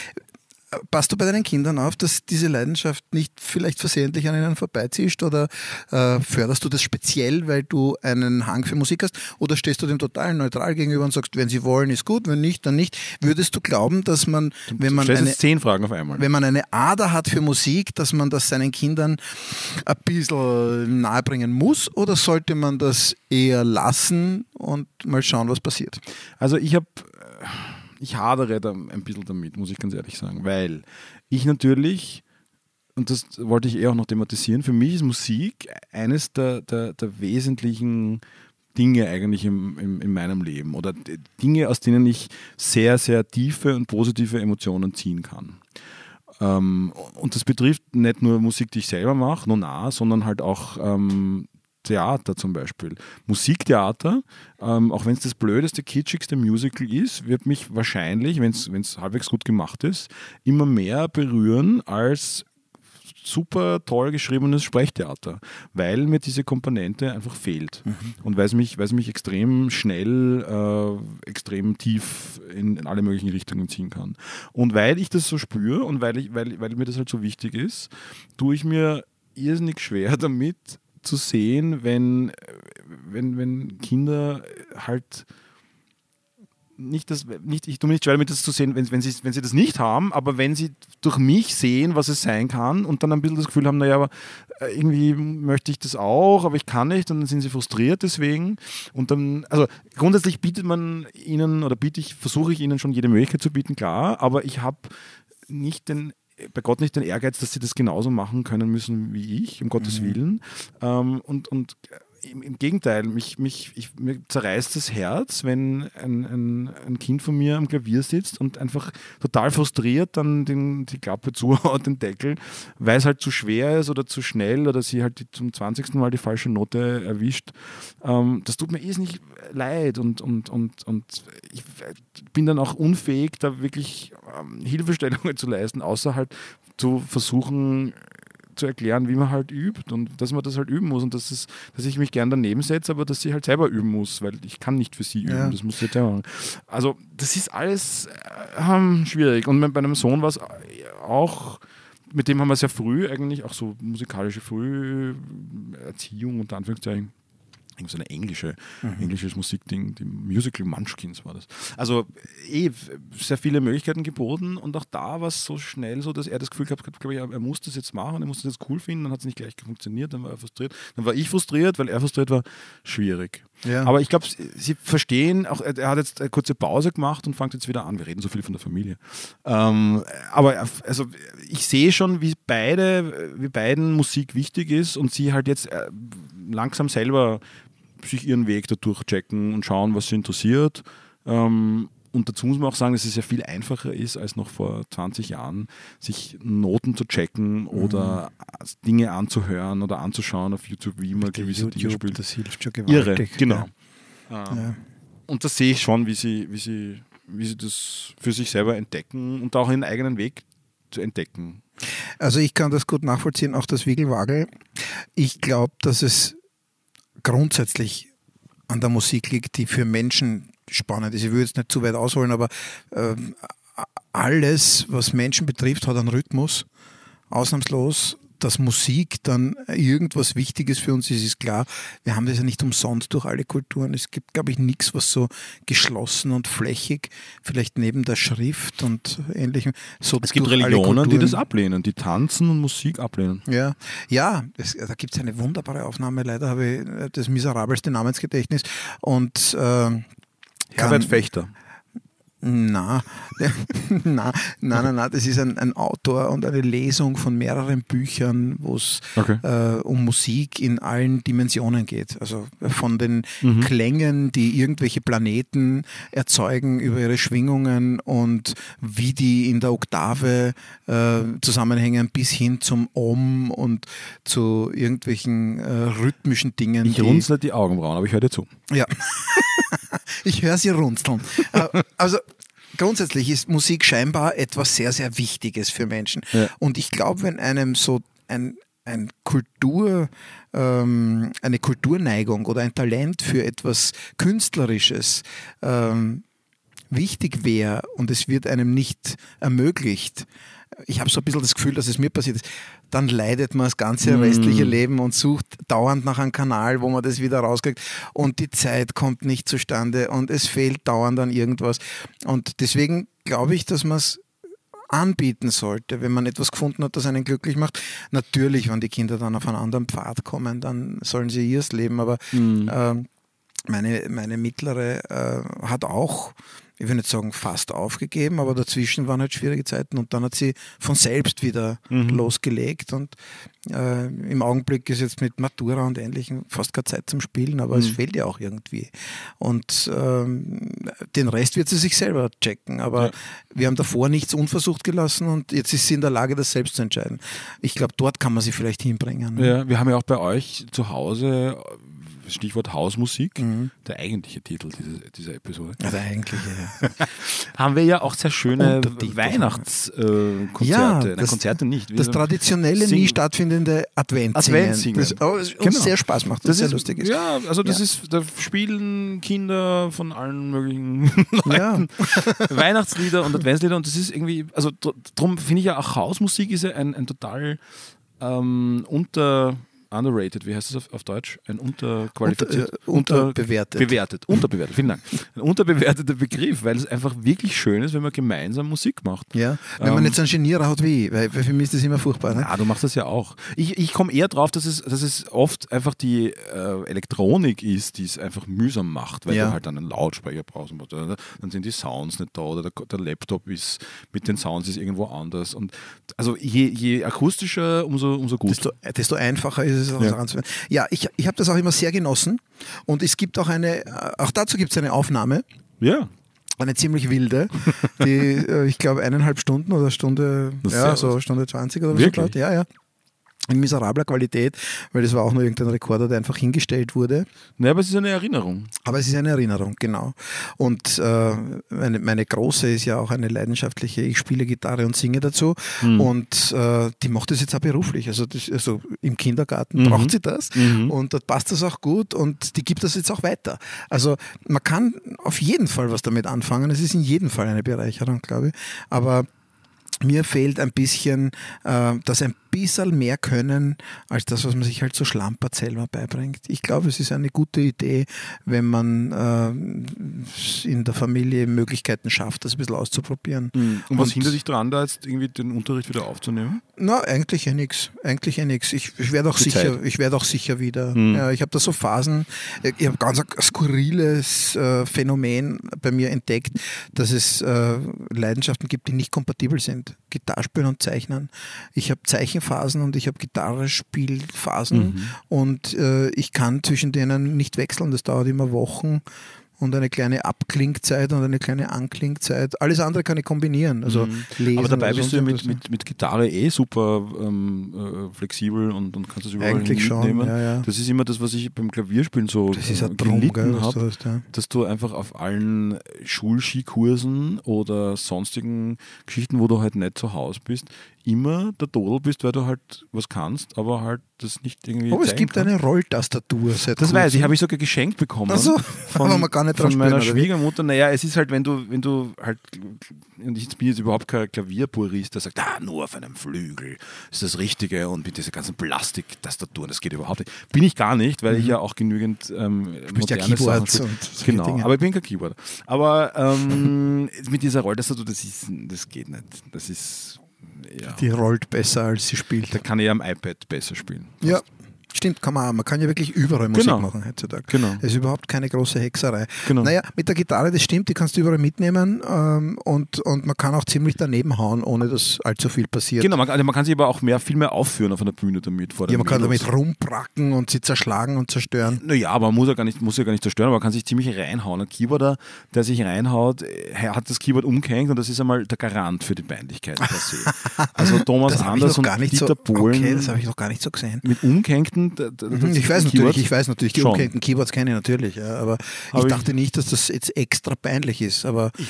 Passt du bei deinen Kindern auf, dass diese Leidenschaft nicht vielleicht versehentlich an ihnen vorbeizieht oder äh, förderst du das speziell, weil du einen Hang für Musik hast oder stehst du dem total neutral gegenüber und sagst, wenn sie wollen, ist gut, wenn nicht, dann nicht. Würdest du glauben, dass man, wenn man eine, zehn Fragen auf einmal. wenn man eine Ader hat für Musik, dass man das seinen Kindern ein bisschen nahebringen muss oder sollte man das eher lassen und mal schauen, was passiert? Also ich habe, ich hadere da ein bisschen damit, muss ich ganz ehrlich sagen, weil ich natürlich, und das wollte ich eh auch noch thematisieren, für mich ist Musik eines der, der, der wesentlichen Dinge eigentlich im, im, in meinem Leben oder Dinge, aus denen ich sehr, sehr tiefe und positive Emotionen ziehen kann. Ähm, und das betrifft nicht nur Musik, die ich selber mache, nur nah, sondern halt auch ähm, Theater zum Beispiel. Musiktheater, ähm, auch wenn es das blödeste, kitschigste Musical ist, wird mich wahrscheinlich, wenn es halbwegs gut gemacht ist, immer mehr berühren als super toll geschriebenes Sprechtheater, weil mir diese Komponente einfach fehlt und weil es mich, mich extrem schnell, äh, extrem tief in, in alle möglichen Richtungen ziehen kann. Und weil ich das so spüre und weil, ich, weil, weil mir das halt so wichtig ist, tue ich mir irrsinnig schwer damit zu sehen, wenn, wenn, wenn Kinder halt nicht das, nicht, ich tue mir nicht schwer damit das zu sehen, wenn, wenn, sie, wenn sie das nicht haben, aber wenn sie durch mich sehen, was es sein kann und dann ein bisschen das Gefühl haben, naja, aber äh, irgendwie möchte ich das auch, aber ich kann nicht und dann sind sie frustriert deswegen. Und dann, also grundsätzlich bietet man ihnen oder biete ich, versuche ich ihnen schon jede Möglichkeit zu bieten, klar, aber ich habe nicht den bei Gott nicht den Ehrgeiz, dass sie das genauso machen können müssen wie ich, um Gottes Willen. Ähm, und, und im, im Gegenteil, mich, mich, ich, mir zerreißt das Herz, wenn ein, ein, ein Kind von mir am Klavier sitzt und einfach total frustriert dann den, die Klappe zuhaut, den Deckel, weil es halt zu schwer ist oder zu schnell oder sie halt die, zum 20. Mal die falsche Note erwischt. Ähm, das tut mir eh nicht leid und, und, und, und ich bin dann auch unfähig, da wirklich ähm, Hilfestellungen zu leisten, außer halt zu versuchen, zu erklären, wie man halt übt und dass man das halt üben muss und dass, es, dass ich mich gern daneben setze, aber dass sie halt selber üben muss, weil ich kann nicht für sie üben, Ja. das muss sie selber machen. Also das ist alles äh, ähm, schwierig und bei einem Sohn war es auch, mit dem haben wir sehr früh eigentlich auch so musikalische Früherziehung unter Anführungszeichen so eine englische, englisches Musikding, die Musical Munchkins war das. Also eh sehr viele Möglichkeiten geboten und auch da war es so schnell so, dass er das Gefühl gehabt hat, glaube ich, er muss das jetzt machen, er muss das jetzt cool finden, dann hat es nicht gleich funktioniert, dann war er frustriert, dann war ich frustriert, weil er frustriert war, schwierig. Ja. Aber ich glaube, sie- verstehen, auch er hat jetzt eine kurze Pause gemacht und fängt jetzt wieder an. Wir reden so viel von der Familie. Ähm, aber er- also ich sehe schon, wie beide, wie beiden Musik wichtig ist und sie halt jetzt äh, langsam selber sich ihren Weg dadurch checken und schauen, was sie interessiert. Ähm, und dazu muss man auch sagen, dass es ja viel einfacher ist, als noch vor 20 Jahren, sich Noten zu checken oder Dinge anzuhören oder anzuschauen auf YouTube, wie man gewisse Dinge spielt. das hilft schon Irre, gewaltig. genau. Ja. Ja. Und das sehe ich schon, wie sie, wie sie, wie sie das für sich selber entdecken und auch ihren eigenen Weg zu entdecken. Also ich kann das gut nachvollziehen, auch das Wiegelwagel. Ich glaube, dass es grundsätzlich an der Musik liegt, die für Menschen spannend ist. Ich will jetzt nicht zu weit ausholen, aber ähm, alles, was Menschen betrifft, hat einen Rhythmus. Ausnahmslos, dass Musik dann irgendwas Wichtiges für uns ist, ist klar. Wir haben das ja nicht umsonst durch alle Kulturen. Es gibt, glaube ich, nichts, was so geschlossen und flächig, vielleicht neben der Schrift und ähnlichem, so Es gibt Religionen, die das ablehnen, die tanzen und Musik ablehnen. ja, ja es, da gibt es eine wunderbare Aufnahme. Leider habe ich äh, das miserabelste Namensgedächtnis. Und äh, Herbert Fechter. Na, na, na, na, na, das ist ein, ein Autor und eine Lesung von mehreren Büchern, wo es Okay. äh, um Musik in allen Dimensionen geht. Also von den Mhm. Klängen, die irgendwelche Planeten erzeugen über ihre Schwingungen und wie die in der Oktave äh, zusammenhängen, bis hin zum Om und zu irgendwelchen äh, rhythmischen Dingen. Ich runzle die Augenbrauen, aber ich höre dir zu. ja. ich höre sie runzeln. Äh, also grundsätzlich ist Musik scheinbar etwas sehr, sehr Wichtiges für Menschen. Ja. Und ich glaube, wenn einem so ein, ein Kultur, ähm, eine Kulturneigung oder ein Talent für etwas Künstlerisches ähm, wichtig wäre und es wird einem nicht ermöglicht, ich habe so ein bisschen das Gefühl, dass es mir passiert ist, dann leidet man das ganze restliche Leben und sucht dauernd nach einem Kanal, wo man das wieder rauskriegt und die Zeit kommt nicht zustande und es fehlt dauernd an irgendwas. Und deswegen glaube ich, dass man es anbieten sollte, wenn man etwas gefunden hat, das einen glücklich macht. Natürlich, wenn die Kinder dann auf einen anderen Pfad kommen, dann sollen sie ihrs leben, aber ähm, meine, meine mittlere äh, hat auch, ich will nicht sagen fast aufgegeben, aber dazwischen waren halt schwierige Zeiten und dann hat sie von selbst wieder losgelegt und äh, im Augenblick ist jetzt mit Matura und Ähnlichem fast keine Zeit zum Spielen, aber es fehlt ja auch irgendwie. Und ähm, den Rest wird sie sich selber checken, aber Ja. wir haben davor nichts unversucht gelassen und jetzt ist sie in der Lage, das selbst zu entscheiden. Ich glaube, dort kann man sie vielleicht hinbringen. ne? Ja, wir haben ja auch bei euch zu Hause, Stichwort Hausmusik, der eigentliche Titel dieser, dieser Episode, Ja, der eigentliche, ja. haben wir ja auch sehr schöne. Weihnachtskonzerte. Äh, Ja. Nein, das- Konzerte nicht. Das Wir- traditionelle, Singen. nie stattfindende. Adventsingen. Das oh, uns Genau. sehr Spaß macht und das sehr ist, lustig ist. Ja, also das Ja. ist, da spielen Kinder von allen möglichen Ja. Weihnachtslieder und Adventslieder und das ist irgendwie, also drum finde ich ja auch Hausmusik ist ja ein, ein total ähm, unter underrated, wie heißt das auf, auf Deutsch? Ein unterqualifiziert, Unter- äh, unterbewertet. bewertet, unterbewertet, vielen Dank. Ein unterbewerteter Begriff, weil es einfach wirklich schön ist, wenn man gemeinsam Musik macht. Ja, wenn man Ähm, jetzt einen Genierer hat wie ich, weil, weil für mich ist das immer furchtbar. Ne? Ja, du machst das ja auch. Ich, ich komme eher drauf, dass es, dass es oft einfach die äh, Elektronik ist, die es einfach mühsam macht, weil Ja. du halt dann einen Lautsprecher brauchst. und Oder dann sind die Sounds nicht da oder der, der Laptop ist mit den Sounds ist irgendwo anders. Und also je, je akustischer, umso, umso gut. Desto, desto einfacher ist es auch Ja. daran zu werden. Ja, ich, ich habe das auch immer sehr genossen und es gibt auch eine, äh, auch dazu gibt es eine Aufnahme, ja. eine ziemlich wilde, die äh, ich glaube eineinhalb Stunden oder Stunde, Das ja, so. Stunde 20 oder so. Ja, ja. In miserabler Qualität, weil das war auch nur irgendein Rekorder, der einfach hingestellt wurde. Ne, aber es ist eine Erinnerung. Aber es ist eine Erinnerung, genau. Und äh, meine, meine Große ist ja auch eine leidenschaftliche, ich spiele Gitarre und singe dazu. Hm. Und äh, die macht das jetzt auch beruflich. Also, das, also im Kindergarten Mhm. braucht sie das. Mhm. Und dort passt das auch gut und die gibt das jetzt auch weiter. Also man kann auf jeden Fall was damit anfangen. Es ist in jedem Fall eine Bereicherung, glaube ich. Aber mir fehlt ein bisschen äh, das ein bisschen mehr können als das, was man sich halt so schlampert selber beibringt. Ich glaube, es ist eine gute Idee, wenn man äh, in der Familie Möglichkeiten schafft, das ein bisschen auszuprobieren. Und was Und- hindert dich daran, da jetzt irgendwie den Unterricht wieder aufzunehmen? Na, eigentlich ja nichts. Eigentlich ja nichts. Ich, ich werde auch sicher, ich werde auch sicher wieder. Mhm. Ja, ich habe da so Phasen. Ich habe ganz ein skurriles äh, Phänomen bei mir entdeckt, dass es äh, Leidenschaften gibt, die nicht kompatibel sind. Gitarrespielen und Zeichnen. Ich habe Zeichenphasen und ich habe Gitarrespielphasen Mhm. und äh, ich kann zwischen denen nicht wechseln. Das dauert immer Wochen. Und eine kleine Abklingzeit und eine kleine Anklingzeit. Alles andere kann ich kombinieren. Also lesen Mhm. Aber dabei bist du ja mit, mit, mit Gitarre eh super ähm, äh, flexibel und, und kannst das überall Eigentlich schon, ja, ja. Das ist immer das, was ich beim Klavierspielen so Das ist gelitten habe, ja. dass du einfach auf allen Schulskikursen oder sonstigen Geschichten, wo du halt nicht zu Hause bist, immer der Dodel bist, weil du halt was kannst, aber halt das nicht irgendwie Oh, es gibt kannst. eine Rolltastatur seit Das weiß ich, habe ich sogar geschenkt bekommen. Ach so, aber man kann nicht von meiner spielen, wie? Schwiegermutter. Naja, es ist halt, wenn du, wenn du halt, und ich bin jetzt überhaupt kein Klavierpurist, der sagt, ah, nur auf einem Flügel ist das Richtige und mit dieser ganzen Plastiktastaturen, das geht überhaupt nicht. Bin ich gar nicht, weil ich ja auch genügend ähm, Mhm. Du bist ja Keyboards spiele. und Genau, Dinge. aber ich bin kein Keyboarder. Aber ähm, mit dieser Rolltastatur, das ist, das geht nicht. Das ist, ja, Die rollt besser, als sie spielt. da kann ich am iPad besser spielen. Ja, Stimmt, kann man auch. Man kann ja wirklich überall Musik Genau. machen heutzutage. Genau. Das ist überhaupt keine große Hexerei. Genau. Naja, mit der Gitarre, das stimmt, die kannst du überall mitnehmen ähm, und, und man kann auch ziemlich daneben hauen, ohne dass allzu viel passiert. Genau, man, also man kann sich aber auch mehr, viel mehr aufführen auf einer Bühne damit. Vor Ja, man kann damit rumpracken und sie zerschlagen und zerstören. Naja, aber man muss ja, gar nicht, muss ja gar nicht zerstören, aber man kann sich ziemlich reinhauen. Ein Keyboarder, der sich reinhaut, äh, hat das Keyboard umgehängt und das ist einmal der Garant für die Peinlichkeit per se. Also Thomas Anders und Dieter so. Bohlen Okay, das habe ich noch gar nicht so gesehen. mit umgehängten. D- Mhm, Ich weiß Keyboard- natürlich, ich weiß natürlich, die Schon. umgehängten Keyboards kenne ich natürlich, ja, aber ich Aber ich- dachte nicht, dass das jetzt extra peinlich ist. Aber, Ich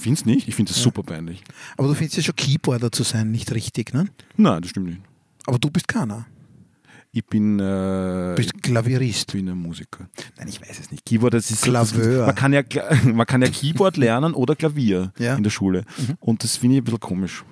finde es nicht, ich finde es super peinlich. aber du findest ja schon Keyboarder zu sein, nicht richtig, ne? Nein, das stimmt nicht. Aber du bist keiner. Ich bin, äh, bist Klavierist. ich bin ein Musiker. Nein, ich weiß es nicht. Keyboard, das ist Klaveur. Das, man, kann ja, man kann ja Keyboard lernen oder Klavier Ja. in der Schule. Und das finde ich ein bisschen komisch.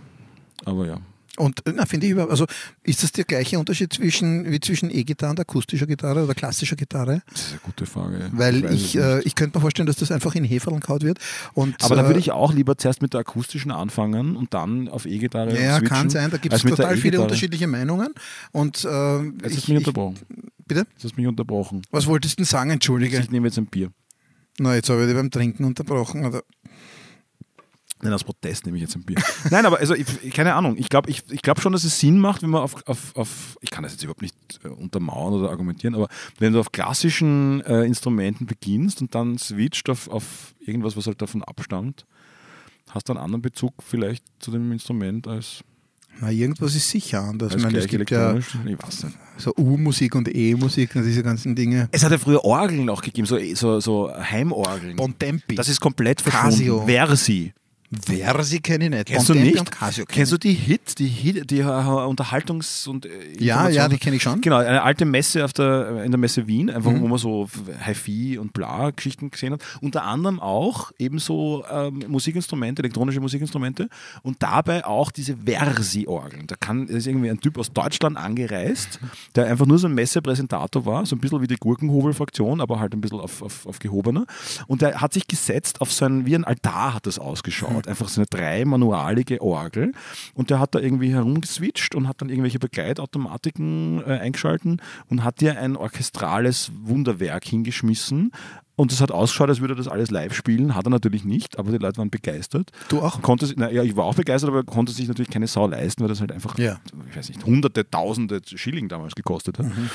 Aber ja. Und na, finde ich über, also ist das der gleiche Unterschied zwischen wie zwischen E-Gitarre und akustischer Gitarre oder klassischer Gitarre? Das ist eine gute Frage. Weil ich, nicht. äh, ich könnte mir vorstellen, dass das einfach in Heferln kaut wird. Und, Aber da würde äh, ich auch lieber zuerst mit der akustischen anfangen und dann auf E-Gitarre ja, kann sein, da gibt es total viele unterschiedliche Meinungen. Und äh, Jetzt hast ich, du mich ich, unterbrochen. bitte? Jetzt hast du mich unterbrochen. Was wolltest du denn sagen, Entschuldige? Ich nehme jetzt ein Bier. Na, jetzt habe ich dich beim Trinken unterbrochen. Oder? Nein, aus Protest nehme ich jetzt ein Bier. Nein, aber also ich, keine Ahnung. Ich glaube ich, ich glaub schon, dass es Sinn macht, wenn man auf, auf, auf ich kann das jetzt überhaupt nicht äh, untermauern oder argumentieren, aber wenn du auf klassischen äh, Instrumenten beginnst und dann switcht auf, auf irgendwas, was halt davon abstammt, hast du einen anderen Bezug vielleicht zu dem Instrument als, Na, irgendwas ist sicher anders. ich meine, es gibt ja elektronisch. ich weiß nicht. so U-Musik und E-Musik und diese ganzen Dinge. Es hat ja früher Orgeln auch gegeben, so, so, so Heimorgeln. Bontempi. Das ist komplett verschwunden. Casio. Versi. Versi kenne ich nicht. Kennst du Bontempi nicht? Und Casio kenn Kennst du die Hit, die, Hit, die äh, Unterhaltungs- und äh, Ja, ja, die kenne ich schon. Genau, eine alte Messe auf der, in der Messe Wien, einfach Mhm. wo man so Hi-Fi und bla Geschichten gesehen hat. Unter anderem auch ebenso ähm, Musikinstrumente, elektronische Musikinstrumente und dabei auch diese Versi-Orgeln. Da kann, ist irgendwie ein Typ aus Deutschland angereist, der einfach nur so ein Messepräsentator war, so ein bisschen wie die Gurkenhobel-Fraktion, aber halt ein bisschen auf, auf, auf gehobener. Und der hat sich gesetzt auf so ein, wie ein Altar hat das ausgeschaut. Einfach so eine dreimanualige Orgel. Und der hat da irgendwie herumgeswitcht und hat dann irgendwelche Begleitautomatiken äh, eingeschalten und hat dir ein orchestrales Wunderwerk hingeschmissen. Und es hat ausgeschaut, als würde er das alles live spielen. Hat er natürlich nicht, aber die Leute waren begeistert. Du auch? Konnte, na, ja, ich war auch begeistert, aber konnte sich natürlich keine Sau leisten, weil das halt einfach, Ja. ich weiß nicht, hunderte, tausende Schilling damals gekostet hat. Mhm.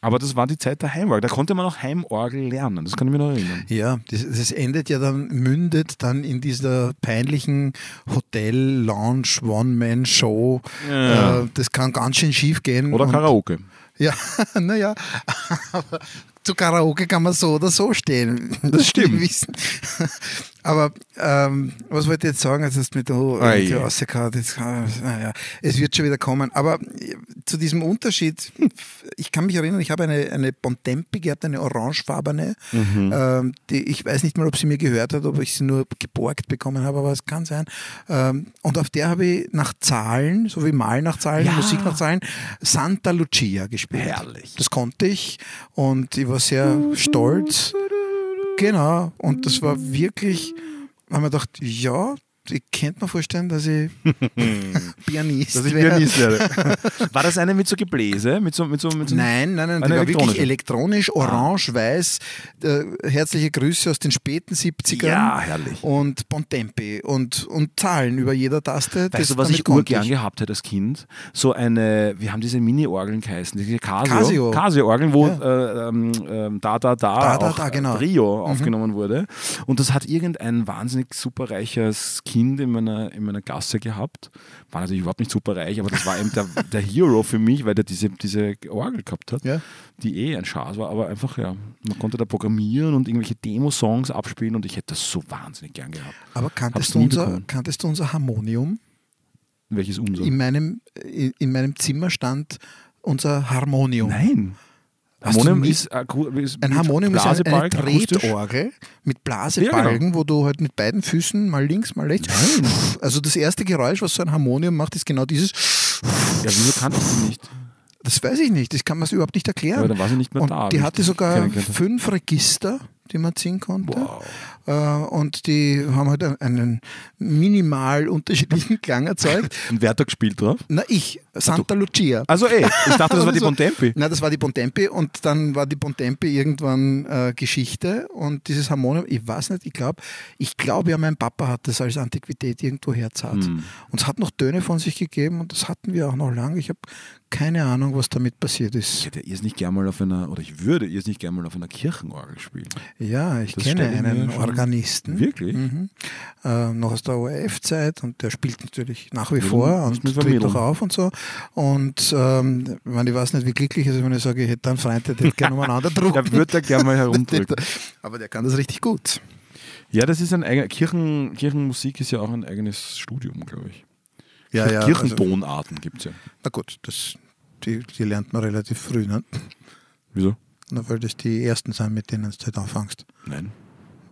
Aber das war die Zeit der Heimorgel. Da konnte man auch Heimorgel lernen. Das kann ich mir noch erinnern. Ja, das, das endet ja dann, mündet dann in dieser peinlichen Hotel-Lounge, One-Man-Show. Ja. Äh, das kann ganz schön schief gehen. Oder Karaoke. Ja, naja, aber zu Karaoke kann man so oder so stehen. Das stimmt. Aber ähm, was wollte ich jetzt sagen? Jetzt hast du mit oh, Ei. irgendwie rausgehauen. Jetzt, naja, es wird schon wieder kommen. Aber äh, zu diesem Unterschied, ich kann mich erinnern, ich habe eine, eine Bontempi gehabt, eine orangefarbene. Mhm. Ähm, die, ich weiß nicht mal, ob sie mir gehört hat, ob ich sie nur geborgt bekommen habe, aber es kann sein. Ähm, und auf der habe ich nach Zahlen, so wie Mal nach Zahlen, Ja. Musik nach Zahlen, Santa Lucia gespielt. Herrlich. Das konnte ich und ich war sehr stolz. Genau. Und das war wirklich, weil man dachte, ja, ich könnte mir vorstellen, dass ich Pianist Dass ich werde. Pianist werde. War das eine mit so Gebläse? Mit so, mit so, mit so Nein, nein, nein, die war wirklich elektronisch, orange, weiß. Äh, herzliche Grüße aus den späten 70ern. Ja, herrlich. Und Bontempi und, und Zahlen über jeder Taste. Weißt du, was ich urgern gehabt hätte als Kind? So eine, wir haben diese Mini-Orgeln geheißen, diese Casio. Casio. Casio-Orgeln, wo Ja. äh, ähm, ähm, da, da, da, Da, auch da, genau. Trio aufgenommen wurde. Und das hat irgendein wahnsinnig superreiches Kind in meiner, in meiner Gasse gehabt. War natürlich überhaupt nicht superreich, aber das war eben der, der Hero für mich, weil der diese, diese Orgel gehabt hat, Ja. die eh ein Schatz war, aber einfach, ja, man konnte da programmieren und irgendwelche Demo-Songs abspielen und ich hätte das so wahnsinnig gern gehabt. Aber kanntest du, unser, kanntest du unser Harmonium? Welches unser? In, meinem, in, in meinem Zimmer stand unser Harmonium. Nein. Harmonium ist, ist Ein Harmonium ist eine, eine. Tretorgel mit Ja, Blasebalgen, genau. wo du halt mit beiden Füßen mal links, mal rechts. Also das erste Geräusch, was so ein Harmonium macht, ist genau dieses. Ja, wieso kannte ich die nicht? Das weiß ich nicht, das kann man es überhaupt nicht erklären. Ja, dann war sie nicht mehr Und da. die hatte sogar fünf Register, die man ziehen konnte. Wow. Äh, und die haben halt einen minimal unterschiedlichen Klang erzeugt. Und wer hat da gespielt drauf? Na, ich, Santa Lucia. Also ey, ich dachte, das war die So. Bontempi. Nein, das war die Bontempi und dann war die Bontempi irgendwann äh, Geschichte und dieses Harmonium, ich weiß nicht, ich glaube, ich glaube ja, mein Papa hat das als Antiquität irgendwo herzahlt. Hm. Und es hat noch Töne von sich gegeben und das hatten wir auch noch lange. Ich habe keine Ahnung, was damit passiert Ich ist. hätte ihr es nicht gerne mal auf einer, oder ich würde ihr es nicht gerne mal auf einer Kirchenorgel spielen. Ja, ich Das kenne einen Organisten. Wirklich? Mhm. Äh, noch aus der ORF-Zeit und der spielt natürlich nach wie Ja, vor und tritt noch auf und so. Und ähm, ich, meine, ich weiß nicht, wie glücklich es ist, wenn ich sage, ich hätte einen Freund, der hätte gerne umeinander drucken. Der würde da gerne mal herumdrücken. Aber der kann das richtig gut. Ja, das ist ein eigener, Kirchen, Kirchenmusik ist ja auch ein eigenes Studium, glaube ich. Ja, ja. Also, Kirchentonarten gibt es ja. na gut, das, die, die lernt man relativ früh, ne? Wieso? Weil das die ersten sind, mit denen du halt anfängst. Nein.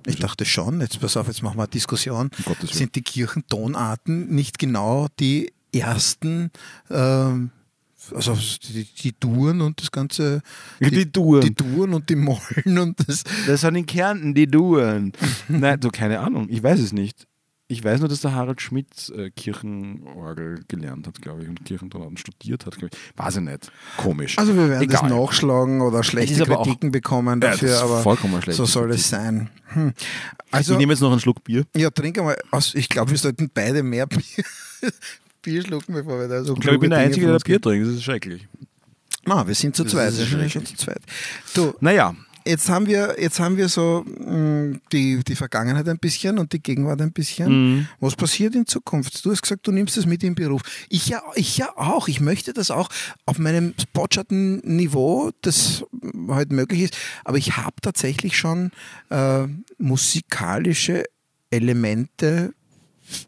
Ich Wieso? dachte schon, jetzt pass auf, jetzt machen wir eine Diskussion. Um. Sind die Kirchentonarten nicht genau die ersten, ähm, also die, die Duren und das Ganze, Die Duren. die Duren und die Mollen und das. Das sind in Kärnten die Duren. Nein, du, keine Ahnung. Ich weiß es nicht. Ich weiß nur, dass der Harald Schmidt äh, Kirchenorgel gelernt hat, glaube ich, und Kirchentonarten studiert hat, glaube ich. Weiß ich nicht. Komisch. Also wir werden Egal. das nachschlagen oder schlechte aber auch- Kritiken bekommen Ja, dafür, das ist aber vollkommen schlecht. so soll es sein. Hm. Also ich nehme jetzt noch einen Schluck Bier. Ja, trink einmal aus. Ich glaube, wir sollten beide mehr Bier, Bier schlucken, bevor wir da so Ich glaube, ich bin der kluge Einzige, Dinge der Bier trinkt. Das ist schrecklich. geben. Ah, wir sind zu zweit. Wir sind zu zweit. Du, Naja, jetzt haben wir, jetzt haben wir so mh, die, die Vergangenheit ein bisschen und die Gegenwart ein bisschen. Mhm. Was passiert in Zukunft? Du hast gesagt, du nimmst das mit im Beruf. Ich ja, ich ja auch. Ich möchte das auch auf meinem Spotschatten-Niveau, das halt möglich ist. Aber ich habe tatsächlich schon äh, musikalische Elemente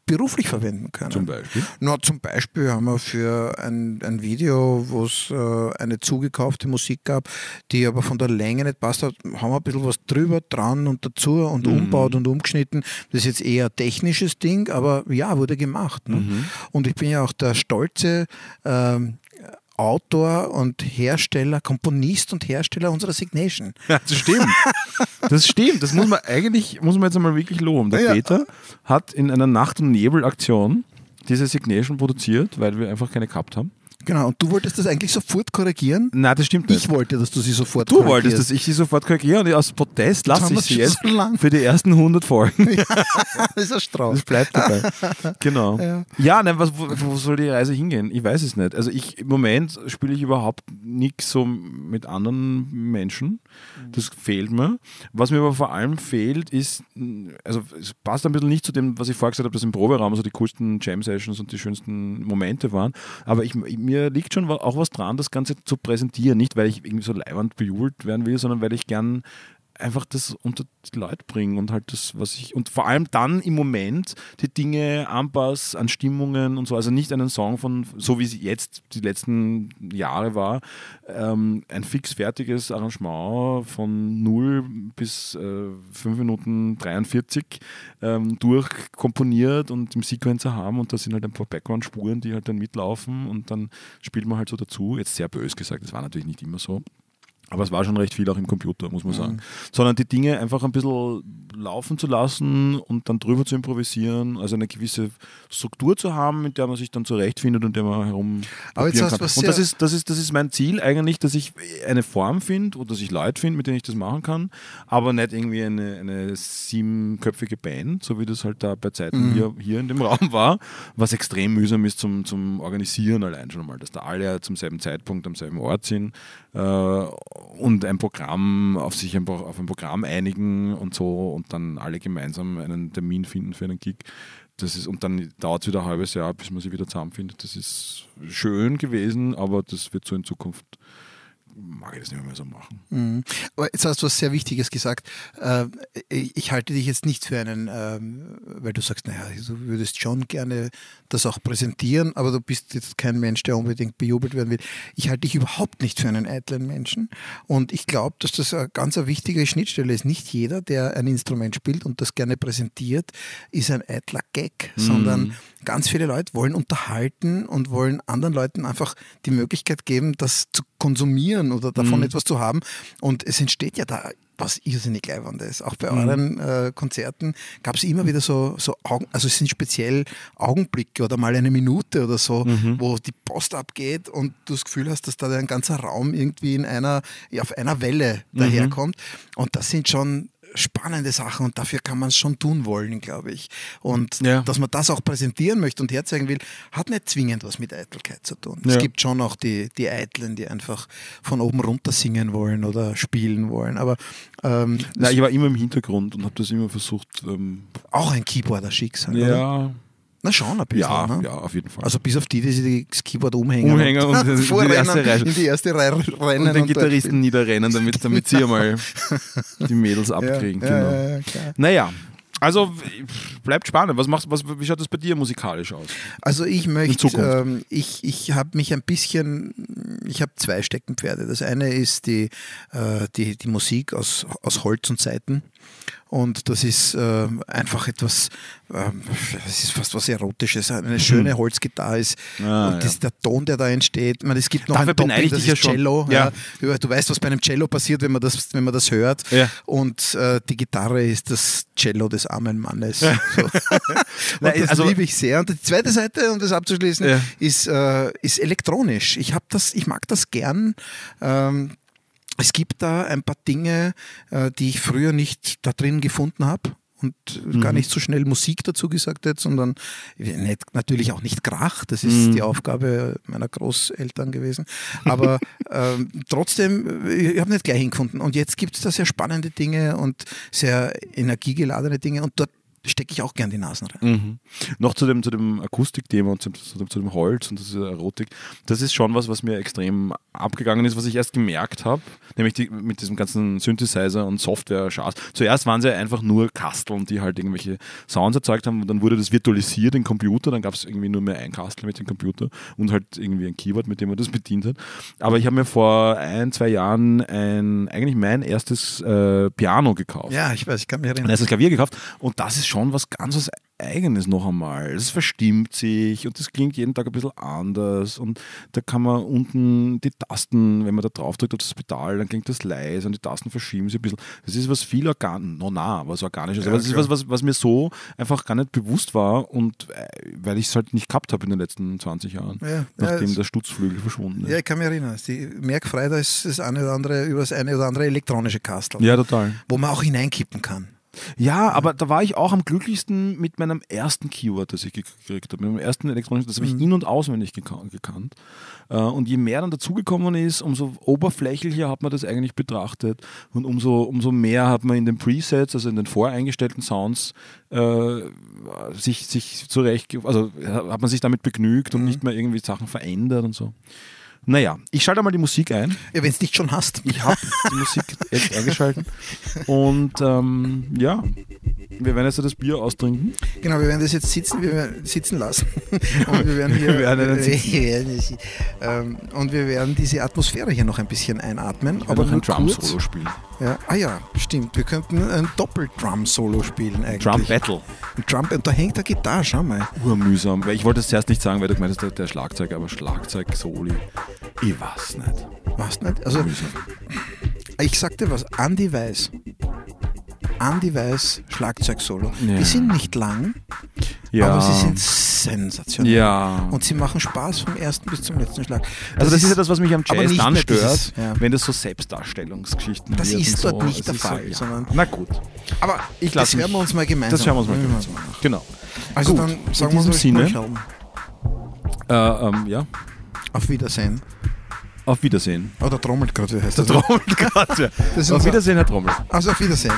beruflich verwenden können. zum Beispiel. Na, zum Beispiel haben wir für ein, ein Video, wo es äh, eine zugekaufte Musik gab, die aber von der Länge nicht passt hat, haben wir ein bisschen was drüber, dran und dazu und Mhm. umbaut und umgeschnitten. Das ist jetzt eher ein technisches Ding, aber ja, wurde gemacht. Ne? Mhm. Und ich bin ja auch der stolze ähm, Autor und Hersteller, Komponist und Hersteller unserer Signation. Ja, das stimmt. Das stimmt. Das muss man eigentlich, muss man jetzt einmal wirklich loben. Der Ja. Peter hat in einer Nacht- und Nebel-Aktion diese Signation produziert, weil wir einfach keine gehabt haben. Genau, und du wolltest das eigentlich sofort korrigieren? Nein, das stimmt nicht. Ich wollte, dass du sie sofort Du wolltest, korrigierst. dass ich sie sofort korrigiere und aus Protest lasse ich sie jetzt so für die ersten 100 Folgen. das ist ein Strauß. Das bleibt dabei. Genau. Ja. Ja, nein, was, wo, wo soll die Reise hingehen? Ich weiß es nicht. Also ich im Moment spiele ich überhaupt nichts so mit anderen Menschen. Das fehlt mir. Was mir aber vor allem fehlt, ist, also es passt ein bisschen nicht zu dem, was ich vorher gesagt habe, dass im Proberaum so die coolsten Jam-Sessions und die schönsten Momente waren. Aber ich, mir liegt schon auch was dran, das Ganze zu präsentieren. Nicht, weil ich irgendwie so leibend bejubelt werden will, sondern weil ich gern einfach das unter die Leute bringen und halt das, was ich, und vor allem dann im Moment die Dinge anpasse an Stimmungen und so, also nicht einen Song von, so wie es jetzt die letzten Jahre war, ähm, ein fix fertiges Arrangement von 0 bis äh, 5 Minuten 43 ähm, durchkomponiert und im Sequencer haben und da sind halt ein paar Background-Spuren, die halt dann mitlaufen und dann spielt man halt so dazu, jetzt sehr bös gesagt, das war natürlich nicht immer so. Aber es war schon recht viel auch im Computer, muss man sagen. Sondern die Dinge einfach ein bisschen laufen zu lassen und dann drüber zu improvisieren, also eine gewisse Struktur zu haben, mit der man sich dann zurechtfindet und der man herum Aber jetzt hast kann. was Und das ist, das, ist, das ist mein Ziel eigentlich, dass ich eine Form finde oder dass ich Leute finde, mit denen ich das machen kann, aber nicht irgendwie eine, eine siebenköpfige Band, so wie das halt da bei Zeiten Mhm. hier, hier in dem Raum war, was extrem mühsam ist zum, zum Organisieren allein schon mal, dass da alle zum selben Zeitpunkt am selben Ort sind äh, und ein Programm auf sich ein, auf ein Programm einigen und so und dann alle gemeinsam einen Termin finden für einen Gig. Das ist, und dann dauert es wieder ein halbes Jahr, bis man sich wieder zusammenfindet. Das ist schön gewesen, aber das wird so in Zukunft, mag ich das nicht mehr so machen. Mhm. Aber jetzt hast du was sehr Wichtiges gesagt. Äh, Ich halte dich jetzt nicht für einen, ähm, weil du sagst, naja, du würdest schon gerne das auch präsentieren, aber du bist jetzt kein Mensch, der unbedingt bejubelt werden will. Ich halte dich überhaupt nicht für einen eitlen Menschen. Und ich glaube, dass das eine ganz eine wichtige Schnittstelle ist. Nicht jeder, der ein Instrument spielt und das gerne präsentiert, ist ein eitler Gag, sondern ganz viele Leute wollen unterhalten und wollen anderen Leuten einfach die Möglichkeit geben, das zu konsumieren oder davon etwas zu haben. Und es entsteht ja da was irrsinnig leibend ist. Auch bei euren äh, Konzerten gab es immer wieder so, so Augen, also es sind speziell Augenblicke oder mal eine Minute oder so, wo die Post abgeht und du das Gefühl hast, dass da ein ganzer Raum irgendwie in einer, ja, auf einer Welle daherkommt. Und das sind schon spannende Sachen und dafür kann man es schon tun wollen, glaube ich. Und Ja. dass man das auch präsentieren möchte und herzeigen will, hat nicht zwingend was mit Eitelkeit zu tun. Es Ja. gibt schon auch die, die Eitlen, die einfach von oben runter singen wollen oder spielen wollen. Aber ähm, Na, ich war immer im Hintergrund und habe das immer versucht. Ähm, auch ein Keyboarder-Schicksal. Oder? Na schon ein bisschen. ja, ne? ja, auf jeden Fall. Also bis auf die, die sich das Keyboard umhängen. Umhängen und in die vorrennen, erste Reihe. in die erste Reihe rennen. und den dort Gitarristen niederrennen, damit, damit sie einmal die Mädels abkriegen. Ja, genau. ja, ja, klar. Naja, also bleibt spannend. Was machst, was, wie schaut das bei dir musikalisch aus? Also ich möchte, ähm, ich, ich habe mich ein bisschen, ich habe zwei Steckenpferde. Das eine ist die, äh, die, die Musik aus, aus Holz und Saiten. Und das ist äh, einfach etwas, ähm, das ist fast was Erotisches. Eine schöne Holzgitarre ist. Ah, und das, der Ton, der da entsteht. Meine, es gibt noch Dafür ein ich das ja ist. Cello. Ja. Ja. Du weißt, was bei einem Cello passiert, wenn man das, wenn man das hört. Ja. Und äh, die Gitarre ist das Cello des armen Mannes. So. Nein, das also- liebe ich sehr. Und die zweite Seite, um das abzuschließen, Ja. ist, äh, ist elektronisch. Ich habe das, ich mag das gern. Ähm, es gibt da ein paar Dinge, äh, die ich früher nicht da drin gefunden habe und gar Mhm. nicht so schnell Musik dazu gesagt hätte, sondern natürlich auch nicht Krach. Das ist Mhm. die Aufgabe meiner Großeltern gewesen. Aber ähm, trotzdem, ich habe nicht gleich hingefunden. Und jetzt gibt es da sehr spannende Dinge und sehr energiegeladene Dinge und dort stecke ich auch gern die Nasen rein. Mhm. Noch zu dem, zu dem Akustikthema und zu, dem, zu dem Holz und dieser Erotik. Das ist schon was, was mir extrem abgegangen ist, was ich erst gemerkt habe, nämlich die, mit diesem ganzen Synthesizer und Software Schaß. Zuerst waren sie einfach nur Kasteln, die halt irgendwelche Sounds erzeugt haben und dann wurde das virtualisiert im Computer, dann gab es irgendwie nur mehr ein Kastel mit dem Computer und halt irgendwie ein Keyboard, mit dem man das bedient hat. Aber ich habe mir vor ein, zwei Jahren ein, eigentlich mein erstes äh, Piano gekauft Ja, ich weiß, ich kann mich ein erinnern. erstes Klavier gekauft und das ist schon was ganz was Eigenes noch einmal. Es verstimmt sich und das klingt jeden Tag ein bisschen anders und da kann man unten die Tasten, wenn man da drauf drückt auf das Pedal, dann klingt das leise und die Tasten verschieben sich ein bisschen. Das ist was viel organ, no, na, was organisches, aber das ist was, was, was mir so einfach gar nicht bewusst war und äh, weil ich es halt nicht gehabt habe in den letzten 20 Jahren, Ja, nachdem ja, der Stutzflügel verschwunden ist. Ja, ich kann mich erinnern. Die Merkfrei, da ist das eine oder andere über das eine oder andere elektronische Kastel, ja total. wo man auch hineinkippen kann. Ja, aber da war ich auch am glücklichsten mit meinem ersten Keyword, das ich gekriegt habe. Mit meinem ersten elektronischen, das habe ich in- und auswendig geka- gekannt. Äh, Und je mehr dann dazugekommen ist, umso oberflächlicher hat man das eigentlich betrachtet. Und umso, umso mehr hat man in den Presets, also in den voreingestellten Sounds, äh, sich, sich zurecht, also hat man sich damit begnügt und nicht mehr irgendwie Sachen verändert und so. Naja, ich schalte mal die Musik ein. Ja, wenn es nicht schon hast. Ich habe die Musik jetzt eingeschaltet. Und ähm, ja, wir werden jetzt das Bier austrinken. Genau, wir werden das jetzt sitzen, wir werden sitzen lassen. Und wir werden hier. Wir werden wir werden ähm, und wir werden diese Atmosphäre hier noch ein bisschen einatmen. Aber aber noch ein Drum-Solo spielen. Ja, ah ja, stimmt. Wir könnten ein Doppel-Drum-Solo spielen eigentlich. Drum Battle. Drum und da hängt eine Gitarre, schau mal. Urmühsam. Ich wollte es zuerst nicht sagen, weil du gemeint hast, der Schlagzeug, aber Schlagzeug-Soli. Ich weiß nicht. Weißt nicht? Also, ich sag dir was, Andy Weiß. Andy Weiß Schlagzeug-Solo. Ja. Die sind nicht lang, Ja. aber sie sind sensationell. Ja. Und sie machen Spaß vom ersten bis zum letzten Schlag. also das ist ja das, was mich am Jazz nicht dann stört, dieses- ja. wenn das so Selbstdarstellungsgeschichten Das wird ist dort so. nicht Es der ist so, Fall, ja. Na gut. Aber Ich das lass hören wir mich- uns mal gemeinsam. Das hören wir uns mal an. gemeinsam. Genau. Also Gut. dann In sagen wir diesem uns Sinne-. Äh, ähm, ja. Auf Wiedersehen. Auf Wiedersehen. Oder trommelt gerade, wie heißt Der das? Trommel gerade. Das ist Auf unser- Wiedersehen, Herr Trommel. Also auf Wiedersehen.